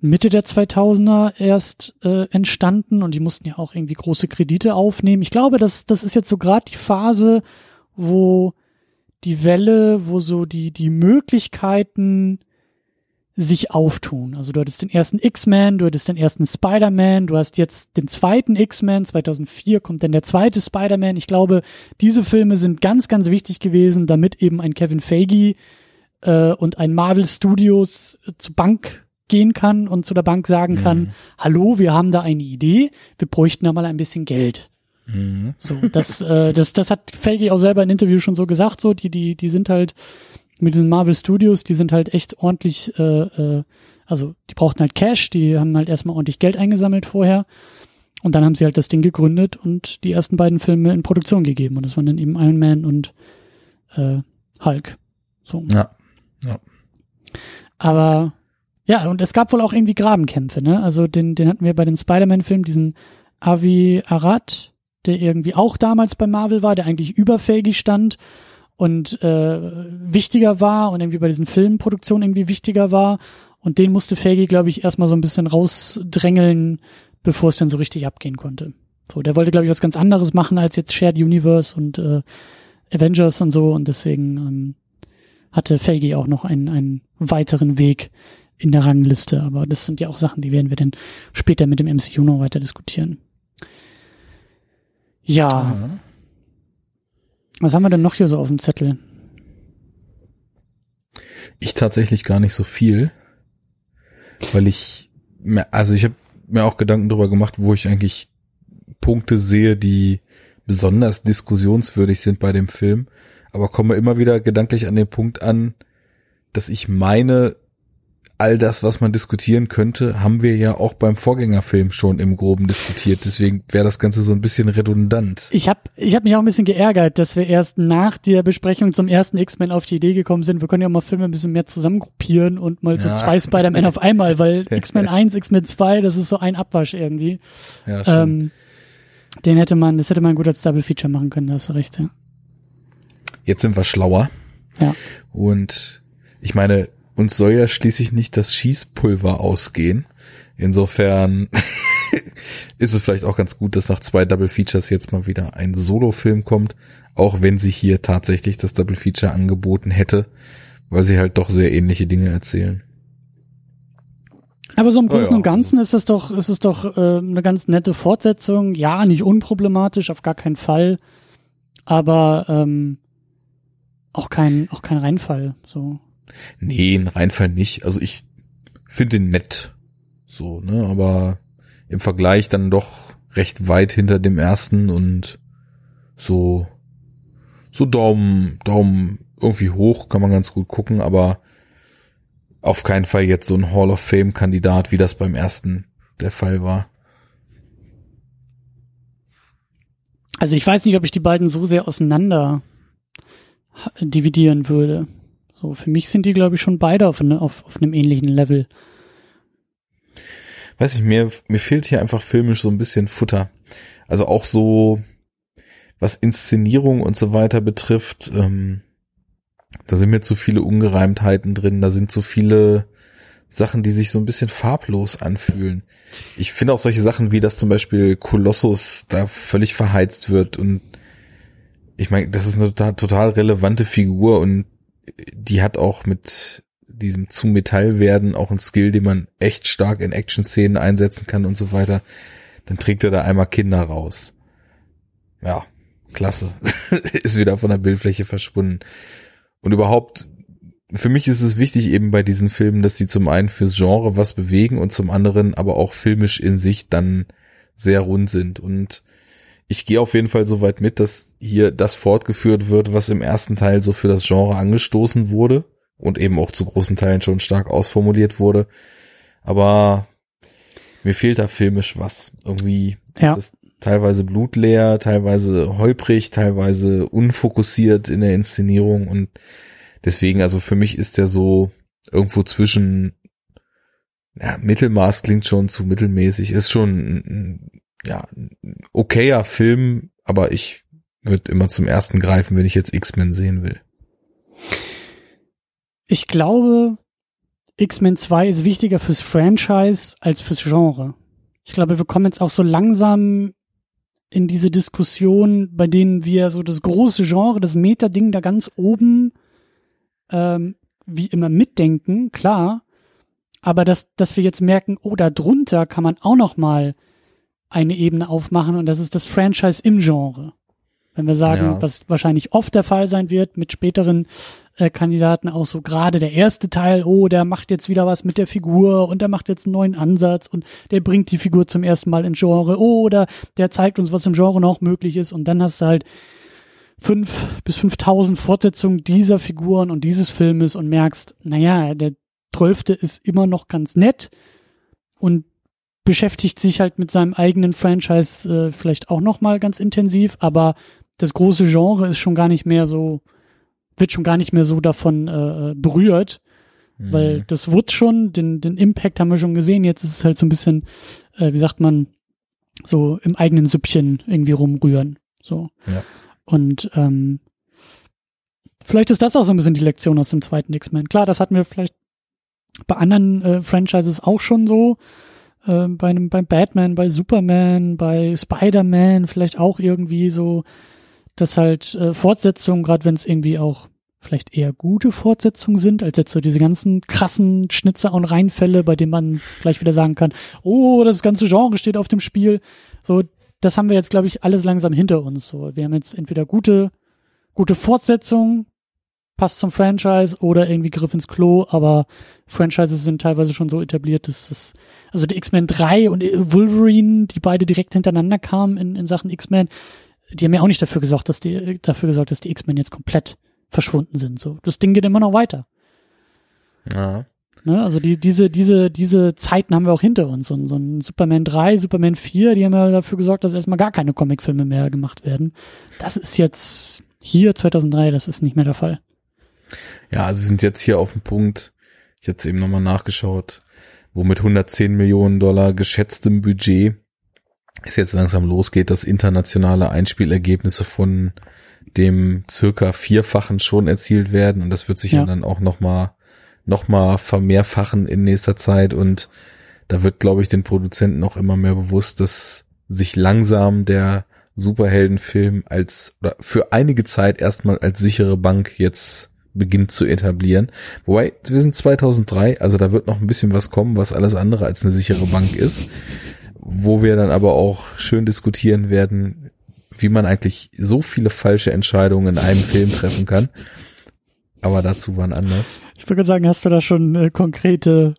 Mitte der 2000er erst äh, entstanden und die mussten ja auch irgendwie große Kredite aufnehmen. Ich glaube, das das ist jetzt so gerade die Phase, wo die Welle, wo so die, die Möglichkeiten sich auftun. Also du hattest den ersten X-Men, du hattest den ersten Spider-Man, du hast jetzt den zweiten X-Men, 2004 kommt dann der zweite Spider-Man. Ich glaube, diese Filme sind ganz, ganz wichtig gewesen, damit eben ein Kevin Feige äh, und ein Marvel Studios äh, zur Bank gehen kann und zu der Bank sagen mhm. kann, hallo, wir haben da eine Idee, wir bräuchten da mal ein bisschen Geld. Mhm. So, das, äh, das, das hat Feige auch selber in Interview schon so gesagt, so, die, die, die sind halt mit diesen Marvel Studios, die sind halt echt ordentlich, äh, äh, also die brauchten halt Cash, die haben halt erstmal ordentlich Geld eingesammelt vorher. Und dann haben sie halt das Ding gegründet und die ersten beiden Filme in Produktion gegeben. Und das waren dann eben Iron Man und äh, Hulk. So. Ja. ja. Aber ja, und es gab wohl auch irgendwie Grabenkämpfe, ne? Also den, den hatten wir bei den Spider-Man-Filmen, diesen Avi Arad, der irgendwie auch damals bei Marvel war, der eigentlich überfähig stand und äh, wichtiger war und irgendwie bei diesen Filmproduktionen irgendwie wichtiger war. Und den musste Feige, glaube ich, erstmal so ein bisschen rausdrängeln, bevor es dann so richtig abgehen konnte. So, der wollte, glaube ich, was ganz anderes machen als jetzt Shared Universe und äh, Avengers und so. Und deswegen ähm, hatte Feige auch noch einen, einen weiteren Weg in der Rangliste. Aber das sind ja auch Sachen, die werden wir dann später mit dem MCU noch weiter diskutieren. Ja. Mhm. Was haben wir denn noch hier so auf dem Zettel? Ich tatsächlich gar nicht so viel, weil ich, also ich habe mir auch Gedanken darüber gemacht, wo ich eigentlich Punkte sehe, die besonders diskussionswürdig sind bei dem Film, aber komme immer wieder gedanklich an den Punkt an, dass ich meine, all das, was man diskutieren könnte, haben wir ja auch beim Vorgängerfilm schon im Groben diskutiert. Deswegen wäre das Ganze so ein bisschen redundant. Ich habe ich hab mich auch ein bisschen geärgert, dass wir erst nach der Besprechung zum ersten X-Men auf die Idee gekommen sind, wir können ja mal Filme ein bisschen mehr zusammengruppieren und mal so ja. zwei Spider-Man auf einmal, weil X-Men 1, X-Men 2, das ist so ein Abwasch irgendwie. Ja, schon. Ähm, den hätte man, das hätte man gut als Double Feature machen können, da hast du recht, ja. Jetzt sind wir schlauer. Ja. Und ich meine, uns soll ja schließlich nicht das Schießpulver ausgehen. Insofern ist es vielleicht auch ganz gut, dass nach zwei Double Features jetzt mal wieder ein Solo-Film kommt, auch wenn sie hier tatsächlich das Double Feature angeboten hätte, weil sie halt doch sehr ähnliche Dinge erzählen. Aber so im Großen oh ja. und Ganzen ist es doch, ist es doch äh, eine ganz nette Fortsetzung. Ja, nicht unproblematisch, auf gar keinen Fall. Aber ähm, auch kein, auch kein Reinfall. So. Nee, ein Reinfall nicht. Also ich finde ihn nett. So, ne, aber im Vergleich dann doch recht weit hinter dem ersten und so, so Daumen, Daumen irgendwie hoch kann man ganz gut gucken, aber auf keinen Fall jetzt so ein Hall of Fame Kandidat, wie das beim ersten der Fall war. Also ich weiß nicht, ob ich die beiden so sehr auseinander dividieren würde. So, für mich sind die, glaube ich, schon beide auf, ne, auf, auf einem ähnlichen Level. Weiß ich, mir, mir fehlt hier einfach filmisch so ein bisschen Futter. Also auch so, was Inszenierung und so weiter betrifft, ähm, da sind mir zu viele Ungereimtheiten drin, da sind zu viele Sachen, die sich so ein bisschen farblos anfühlen. Ich finde auch solche Sachen wie, dass zum Beispiel Kolossus da völlig verheizt wird und ich meine, das ist eine total, total relevante Figur und die hat auch mit diesem zu Metall werden auch ein Skill, den man echt stark in Action-Szenen einsetzen kann und so weiter. Dann trägt er da einmal Kinder raus. Ja, klasse. ist wieder von der Bildfläche verschwunden. Und überhaupt, für mich ist es wichtig eben bei diesen Filmen, dass sie zum einen fürs Genre was bewegen und zum anderen aber auch filmisch in sich dann sehr rund sind. Und ich gehe auf jeden Fall so weit mit, dass hier das fortgeführt wird, was im ersten Teil so für das Genre angestoßen wurde und eben auch zu großen Teilen schon stark ausformuliert wurde. Aber mir fehlt da filmisch was. Irgendwie ja. ist es teilweise blutleer, teilweise holprig, teilweise unfokussiert in der Inszenierung und deswegen, also für mich ist der so irgendwo zwischen ja, Mittelmaß klingt schon zu mittelmäßig, ist schon ein, ja, okayer Film, aber ich würde immer zum ersten greifen, wenn ich jetzt X-Men sehen will. Ich glaube, X-Men 2 ist wichtiger fürs Franchise als fürs Genre. Ich glaube, wir kommen jetzt auch so langsam in diese Diskussion, bei denen wir so das große Genre, das Meta-Ding da ganz oben ähm, wie immer mitdenken, klar, aber dass, dass wir jetzt merken, oh, da drunter kann man auch noch mal eine Ebene aufmachen und das ist das Franchise im Genre. Wenn wir sagen, ja. was wahrscheinlich oft der Fall sein wird mit späteren äh, Kandidaten, auch so gerade der erste Teil, oh, der macht jetzt wieder was mit der Figur und der macht jetzt einen neuen Ansatz und der bringt die Figur zum ersten Mal ins Genre, oh, oder der zeigt uns, was im Genre noch möglich ist und dann hast du halt fünf bis fünftausend Fortsetzungen dieser Figuren und dieses Filmes und merkst, naja, der Zwölfte ist immer noch ganz nett und beschäftigt sich halt mit seinem eigenen Franchise äh, vielleicht auch noch mal ganz intensiv, aber das große Genre ist schon gar nicht mehr so, wird schon gar nicht mehr so davon äh, berührt, mhm. weil das wurde schon, den, den Impact haben wir schon gesehen, jetzt ist es halt so ein bisschen, äh, wie sagt man, so im eigenen Süppchen irgendwie rumrühren, so. Ja. Und ähm, vielleicht ist das auch so ein bisschen die Lektion aus dem zweiten X-Men. Klar, das hatten wir vielleicht bei anderen äh, Franchises auch schon so, äh, bei einem, beim Batman, bei Superman, bei Spider-Man vielleicht auch irgendwie so, dass halt äh, Fortsetzungen, gerade wenn es irgendwie auch vielleicht eher gute Fortsetzungen sind, als jetzt so diese ganzen krassen Schnitzer und Reinfälle, bei denen man vielleicht wieder sagen kann, oh, das ganze Genre steht auf dem Spiel. So, das haben wir jetzt, glaube ich, alles langsam hinter uns. So, wir haben jetzt entweder gute, gute Fortsetzungen, passt zum Franchise oder irgendwie Griff ins Klo, aber Franchises sind teilweise schon so etabliert, dass das, also die X-Men 3 und Wolverine, die beide direkt hintereinander kamen in, in Sachen X-Men, die haben ja auch nicht dafür gesorgt, dass die, dafür gesorgt, dass die X-Men jetzt komplett verschwunden sind, so. Das Ding geht immer noch weiter. Ja. Ne? Also die, diese, diese, diese Zeiten haben wir auch hinter uns. Und so ein Superman 3, Superman 4, die haben ja dafür gesorgt, dass erstmal gar keine Comicfilme mehr gemacht werden. Das ist jetzt hier 2003, das ist nicht mehr der Fall. Ja, also sie sind jetzt hier auf dem Punkt, ich hatte eben nochmal nachgeschaut, wo mit 110 Millionen Dollar geschätztem Budget es jetzt langsam losgeht, dass internationale Einspielergebnisse von dem circa vierfachen schon erzielt werden. Und das wird sich ja, ja. dann auch nochmal noch mal vermehrfachen in nächster Zeit. Und da wird, glaube ich, den Produzenten auch immer mehr bewusst, dass sich langsam der Superheldenfilm als oder für einige Zeit erstmal als sichere Bank jetzt beginnt zu etablieren. Wobei, wir sind 2003, also da wird noch ein bisschen was kommen, was alles andere als eine sichere Bank ist, wo wir dann aber auch schön diskutieren werden, wie man eigentlich so viele falsche Entscheidungen in einem Film treffen kann. Aber dazu waren anders. Ich würde sagen, hast du da schon äh, konkrete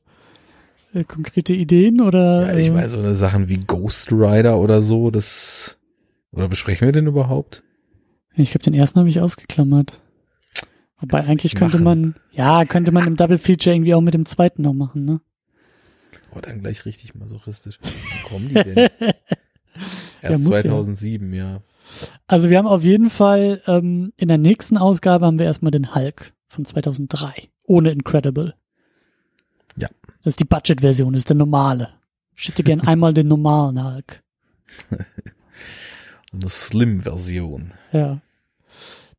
äh, konkrete Ideen oder? Ja, ich meine so eine Sachen wie Ghost Rider oder so, das oder besprechen wir den überhaupt? Ich glaube, den ersten habe ich ausgeklammert. Wobei eigentlich könnte man, ja, könnte man im Double Feature irgendwie auch mit dem zweiten noch machen, ne? Oh, dann gleich richtig masochistisch. Wo kommen die denn? Erst ja, 2007, ja. ja. Also wir haben auf jeden Fall, ähm, in der nächsten Ausgabe haben wir erstmal den Hulk von 2003. Ohne Incredible. Ja. Das ist die Budget-Version, das ist der normale. Ich hätte gern einmal den normalen Hulk. Eine Slim-Version. Ja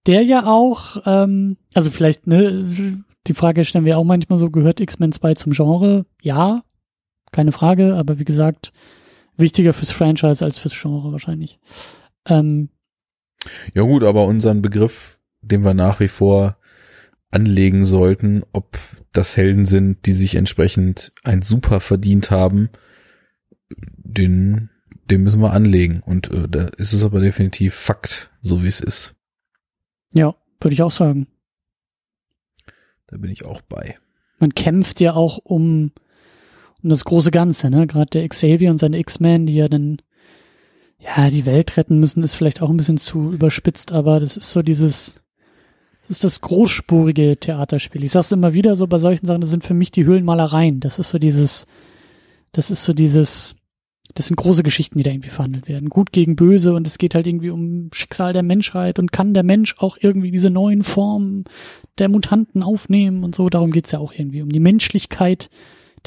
der ja auch, ähm, also vielleicht, ne, die Frage stellen wir auch manchmal so, gehört X-Men 2 zum Genre? Ja, keine Frage, aber wie gesagt, wichtiger fürs Franchise als fürs Genre wahrscheinlich. Ähm, ja gut, aber unseren Begriff, den wir nach wie vor anlegen sollten, ob das Helden sind, die sich entsprechend ein Super verdient haben, den, den müssen wir anlegen. Und äh, da ist es aber definitiv Fakt, so wie es ist. Ja, würde ich auch sagen. Da bin ich auch bei. Man kämpft ja auch um, um das große Ganze, ne? Gerade der Xavier und seine X-Men, die ja dann ja die Welt retten müssen, ist vielleicht auch ein bisschen zu überspitzt, aber das ist so dieses, das ist das großspurige Theaterspiel. Ich sag's immer wieder so bei solchen Sachen, das sind für mich die Höhlenmalereien. Das ist so dieses, das ist so dieses, das sind große Geschichten, die da irgendwie verhandelt werden. Gut gegen böse und es geht halt irgendwie um Schicksal der Menschheit und kann der Mensch auch irgendwie diese neuen Formen der Mutanten aufnehmen und so. Darum geht's ja auch irgendwie um die Menschlichkeit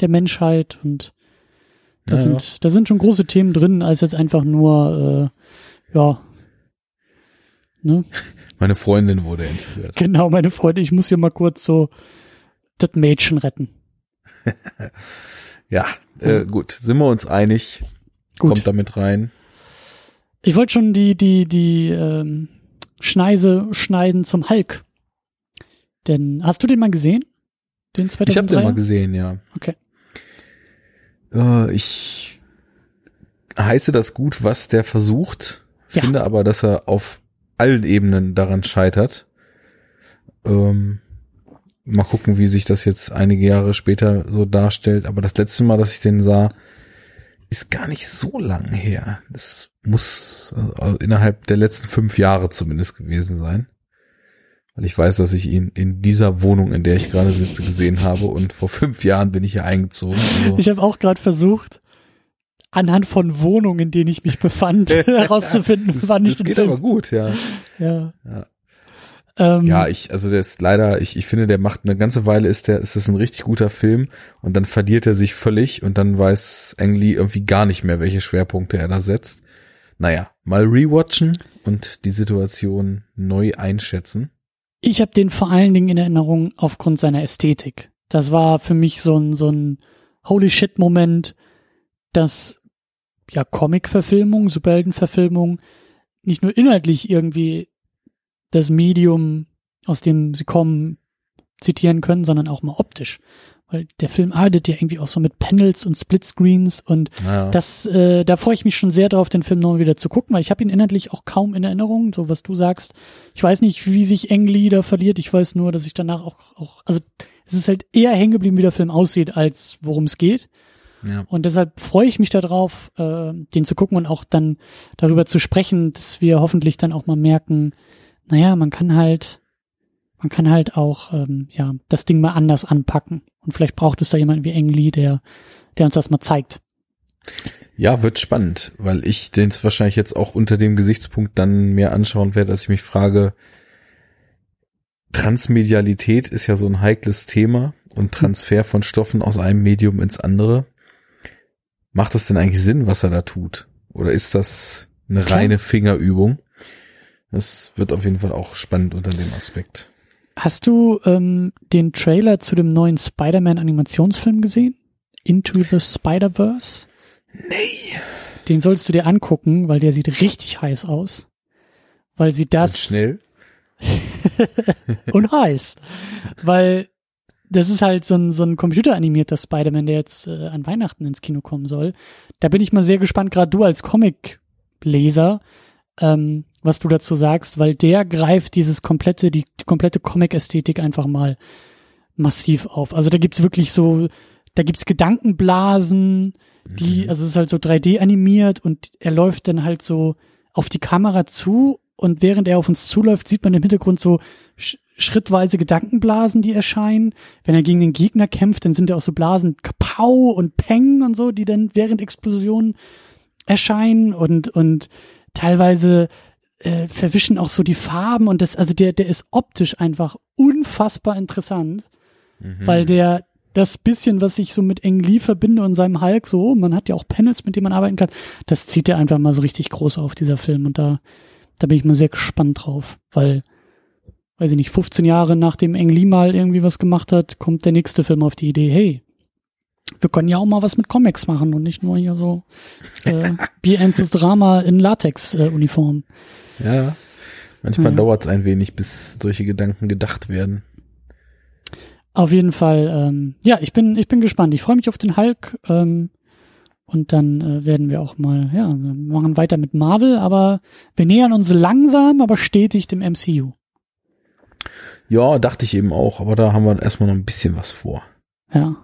der Menschheit und da ja, sind, ja. da sind schon große Themen drin, als jetzt einfach nur, äh, ja, ne? Meine Freundin wurde entführt. Genau, meine Freundin. Ich muss hier mal kurz so das Mädchen retten. ja, äh, gut, sind wir uns einig. Gut. Kommt damit rein. Ich wollte schon die, die, die ähm, Schneise schneiden zum Hulk. Denn hast du den mal gesehen? Den 2003? Ich habe den mal gesehen, ja. Okay. Äh, ich heiße das gut, was der versucht, ja. finde aber, dass er auf allen Ebenen daran scheitert. Ähm, mal gucken, wie sich das jetzt einige Jahre später so darstellt. Aber das letzte Mal, dass ich den sah, ist gar nicht so lang her. Das muss also innerhalb der letzten fünf Jahre zumindest gewesen sein. Weil ich weiß, dass ich ihn in dieser Wohnung, in der ich gerade sitze, gesehen habe und vor fünf Jahren bin ich hier eingezogen. Also ich habe auch gerade versucht, anhand von Wohnungen, in denen ich mich befand, herauszufinden, wann ich Das geht Film. aber gut, ja. Ja. ja. Ähm, ja, ich, also der ist leider, ich, ich finde, der macht eine ganze Weile ist der, ist das ein richtig guter Film und dann verliert er sich völlig und dann weiß Ang Lee irgendwie gar nicht mehr, welche Schwerpunkte er da setzt. Naja, mal rewatchen und die Situation neu einschätzen. Ich habe den vor allen Dingen in Erinnerung aufgrund seiner Ästhetik. Das war für mich so ein, so ein Holy shit Moment, dass ja Comic-Verfilmung, Superhelden-Verfilmung nicht nur inhaltlich irgendwie das Medium, aus dem sie kommen, zitieren können, sondern auch mal optisch. weil der Film arbeitet ja irgendwie auch so mit Panels und Splitscreens und Ja. das, äh, da freue ich mich schon sehr darauf, den Film noch wieder zu gucken, weil ich habe ihn inhaltlich auch kaum in Erinnerung, so was du sagst. Ich weiß nicht, wie sich Ang Lee da verliert. Ich weiß nur, dass ich danach auch, auch also es ist halt eher hängen geblieben, wie der Film aussieht, als worum es geht. ja. Und deshalb freue ich mich darauf, äh, den zu gucken und auch dann darüber zu sprechen, dass wir hoffentlich dann auch mal merken, naja, man kann halt, man kann halt auch, ähm, ja, das Ding mal anders anpacken. Und vielleicht braucht es da jemanden wie Ang Lee, der, der uns das mal zeigt. Ja, wird spannend, weil ich den wahrscheinlich jetzt auch unter dem Gesichtspunkt dann mehr anschauen werde, dass ich mich frage, Transmedialität ist ja so ein heikles Thema und Transfer von Stoffen aus einem Medium ins andere. Macht das denn eigentlich Sinn, was er da tut? Oder ist das eine Klar. reine Fingerübung? Das wird auf jeden Fall auch spannend unter dem Aspekt. Hast du ähm, den Trailer zu dem neuen Spider-Man-Animationsfilm gesehen? Into the Spider-Verse? Nee. Den sollst du dir angucken, weil der sieht richtig heiß aus. Weil sie das Und schnell? und heiß. Weil das ist halt so ein, so ein computeranimierter Spider-Man, der jetzt äh, an Weihnachten ins Kino kommen soll. Da bin ich mal sehr gespannt, gerade du als Comic-Leser, ähm, was du dazu sagst, weil der greift dieses komplette, die, die komplette Comic-Ästhetik einfach mal massiv auf. Also da gibt's wirklich so, da gibt's Gedankenblasen, die, also es ist halt so 3D animiert und er läuft dann halt so auf die Kamera zu und während er auf uns zuläuft, sieht man im Hintergrund so sch schrittweise Gedankenblasen, die erscheinen. Wenn er gegen den Gegner kämpft, dann sind ja auch so Blasen Kapau und Peng und so, die dann während Explosionen erscheinen und, und teilweise äh, verwischen auch so die Farben und das, also der, der ist optisch einfach unfassbar interessant, Mhm. weil der das bisschen, was ich so mit Eng Lee verbinde und seinem Hulk, so, man hat ja auch Panels, mit denen man arbeiten kann, das zieht er einfach mal so richtig groß auf, dieser Film. Und da, da bin ich mal sehr gespannt drauf, weil, weiß ich nicht, 15 Jahre nachdem Eng Lee mal irgendwie was gemacht hat, kommt der nächste Film auf die Idee, hey, wir können ja auch mal was mit Comics machen und nicht nur hier so äh, BNs Drama in Latex-Uniform. Ja. Manchmal Ja. dauert es ein wenig, bis solche Gedanken gedacht werden. Auf jeden Fall, ähm, ja, ich bin, ich bin gespannt. Ich freue mich auf den Hulk. Ähm, und dann äh, werden wir auch mal, ja, wir machen weiter mit Marvel, aber wir nähern uns langsam, aber stetig dem MCU. Ja, dachte ich eben auch, aber da haben wir erstmal noch ein bisschen was vor. Ja,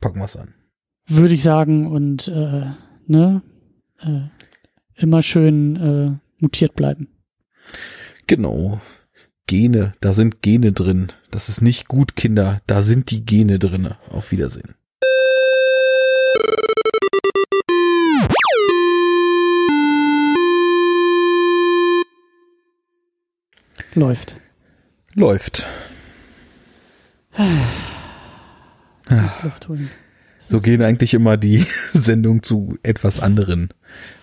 Packen wir's an. würde ich sagen. Und äh, ne, äh, immer schön äh, mutiert bleiben. Genau. Gene, da sind Gene drin. Das ist nicht gut, Kinder. Da sind die Gene drinne. Auf Wiedersehen. Läuft. Läuft. Luft holen. So gehen eigentlich immer die Sendungen zu etwas anderen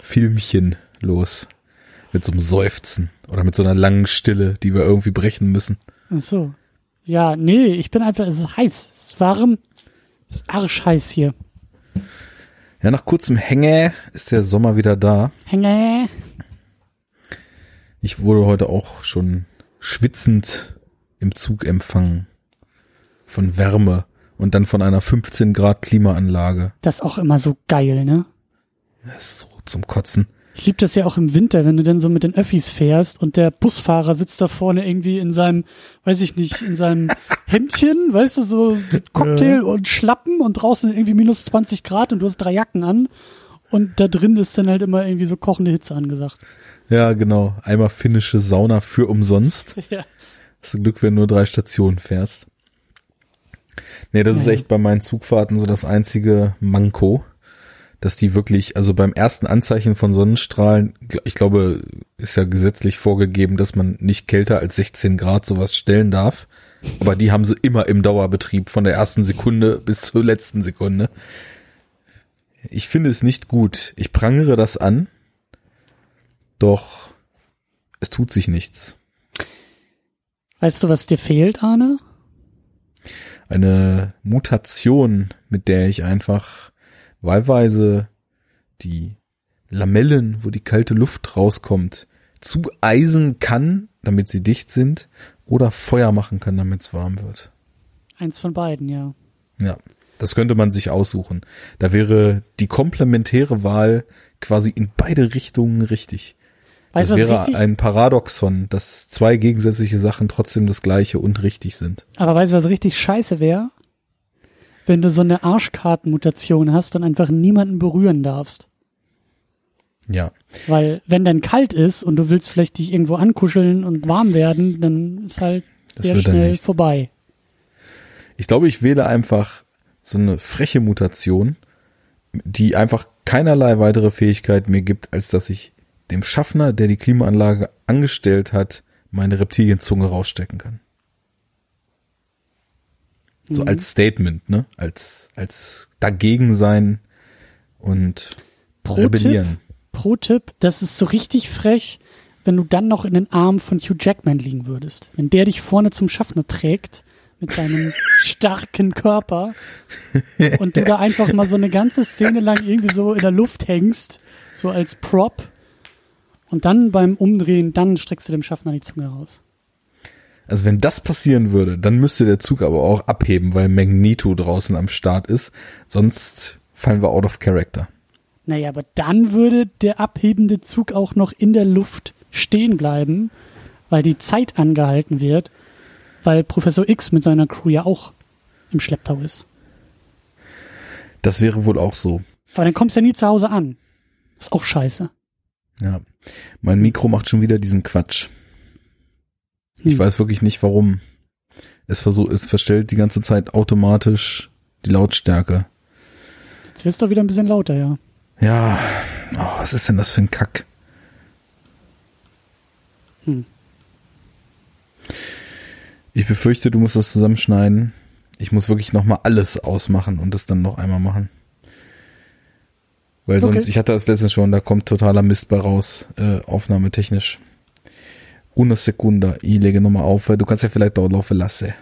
Filmchen los. Mit so einem Seufzen oder mit so einer langen Stille, die wir irgendwie brechen müssen. Ach so. Ja, nee, ich bin einfach, es ist heiß, es ist warm, es ist arschheiß hier. Ja, nach kurzem Hänge ist der Sommer wieder da. Hänge. Ich wurde heute auch schon schwitzend im Zug empfangen. Von Wärme und dann von einer 15 Grad Klimaanlage. Das ist auch immer so geil, ne? Das ist so zum Kotzen. Ich liebe das ja auch im Winter, wenn du dann so mit den Öffis fährst und der Busfahrer sitzt da vorne irgendwie in seinem, weiß ich nicht, in seinem Hemdchen, weißt du, so mit Cocktail und Schlappen und draußen irgendwie minus 20 Grad und du hast drei Jacken an und da drin ist dann halt immer irgendwie so kochende Hitze angesagt. Ja, genau. Einmal finnische Sauna für umsonst. Ja. Hast du Glück, wenn du nur drei Stationen fährst. Nee, das ist Ja. echt bei meinen Zugfahrten so das einzige Manko, dass die wirklich, also beim ersten Anzeichen von Sonnenstrahlen, ich glaube, ist ja gesetzlich vorgegeben, dass man nicht kälter als 16 Grad sowas stellen darf. Aber die haben sie immer im Dauerbetrieb von der ersten Sekunde bis zur letzten Sekunde. Ich finde es nicht gut. Ich prangere das an. Doch es tut sich nichts. Weißt du, was dir fehlt, Arne? Eine Mutation, mit der ich einfach wahlweise die Lamellen, wo die kalte Luft rauskommt, zueisen kann, damit sie dicht sind, oder Feuer machen kann, damit es warm wird. Eins von beiden, ja. Ja, das könnte man sich aussuchen. Da wäre die komplementäre Wahl quasi in beide Richtungen richtig. Weißt das wäre richtig, ein Paradoxon, dass zwei gegensätzliche Sachen trotzdem das gleiche und richtig sind. aber weißt du, was richtig scheiße wäre? Wenn du so eine Arschkartenmutation hast und einfach niemanden berühren darfst. Ja, Weil wenn dann kalt ist und du willst vielleicht dich irgendwo ankuscheln und warm werden, dann ist halt Das sehr schnell vorbei. ich glaube, ich wähle einfach so eine freche Mutation, die einfach keinerlei weitere Fähigkeit mir gibt, als dass ich dem Schaffner, der die Klimaanlage angestellt hat, meine Reptilienzunge rausstecken kann. So Mhm. als Statement, ne? Als, als dagegen sein und Pro rebellieren. Pro-Tipp, das ist so richtig frech, wenn du dann noch in den Armen von Hugh Jackman liegen würdest. Wenn der dich vorne zum Schaffner trägt mit seinem starken Körper und du da einfach mal so eine ganze Szene lang irgendwie so in der Luft hängst, so als Prop und dann beim Umdrehen, dann streckst du dem Schaffner die Zunge raus. Also wenn das passieren würde, dann müsste der Zug aber auch abheben, weil Magneto draußen am Start ist. Sonst fallen wir out of character. Naja, aber dann würde der abhebende Zug auch noch in der Luft stehen bleiben, weil die Zeit angehalten wird, weil Professor X mit seiner Crew ja auch im Schlepptau ist. Das wäre wohl auch so. Aber dann kommst du ja nie zu Hause an. Ist auch scheiße. Ja. Mein Mikro macht schon wieder diesen Quatsch. Ich Hm. weiß wirklich nicht warum. Es versucht, es verstellt die ganze Zeit automatisch die Lautstärke. Jetzt wird's doch wieder ein bisschen lauter, ja. Ja, oh, was ist denn das für ein Kack? Hm. Ich befürchte, du musst das zusammenschneiden. Ich muss wirklich noch mal alles ausmachen und das dann noch einmal machen. Weil sonst, Okay. ich hatte das letztens schon, da kommt totaler Mist bei raus, äh, aufnahmetechnisch. Una Sekunda, ich lege nochmal auf, weil du kannst ja vielleicht dort laufen lassen.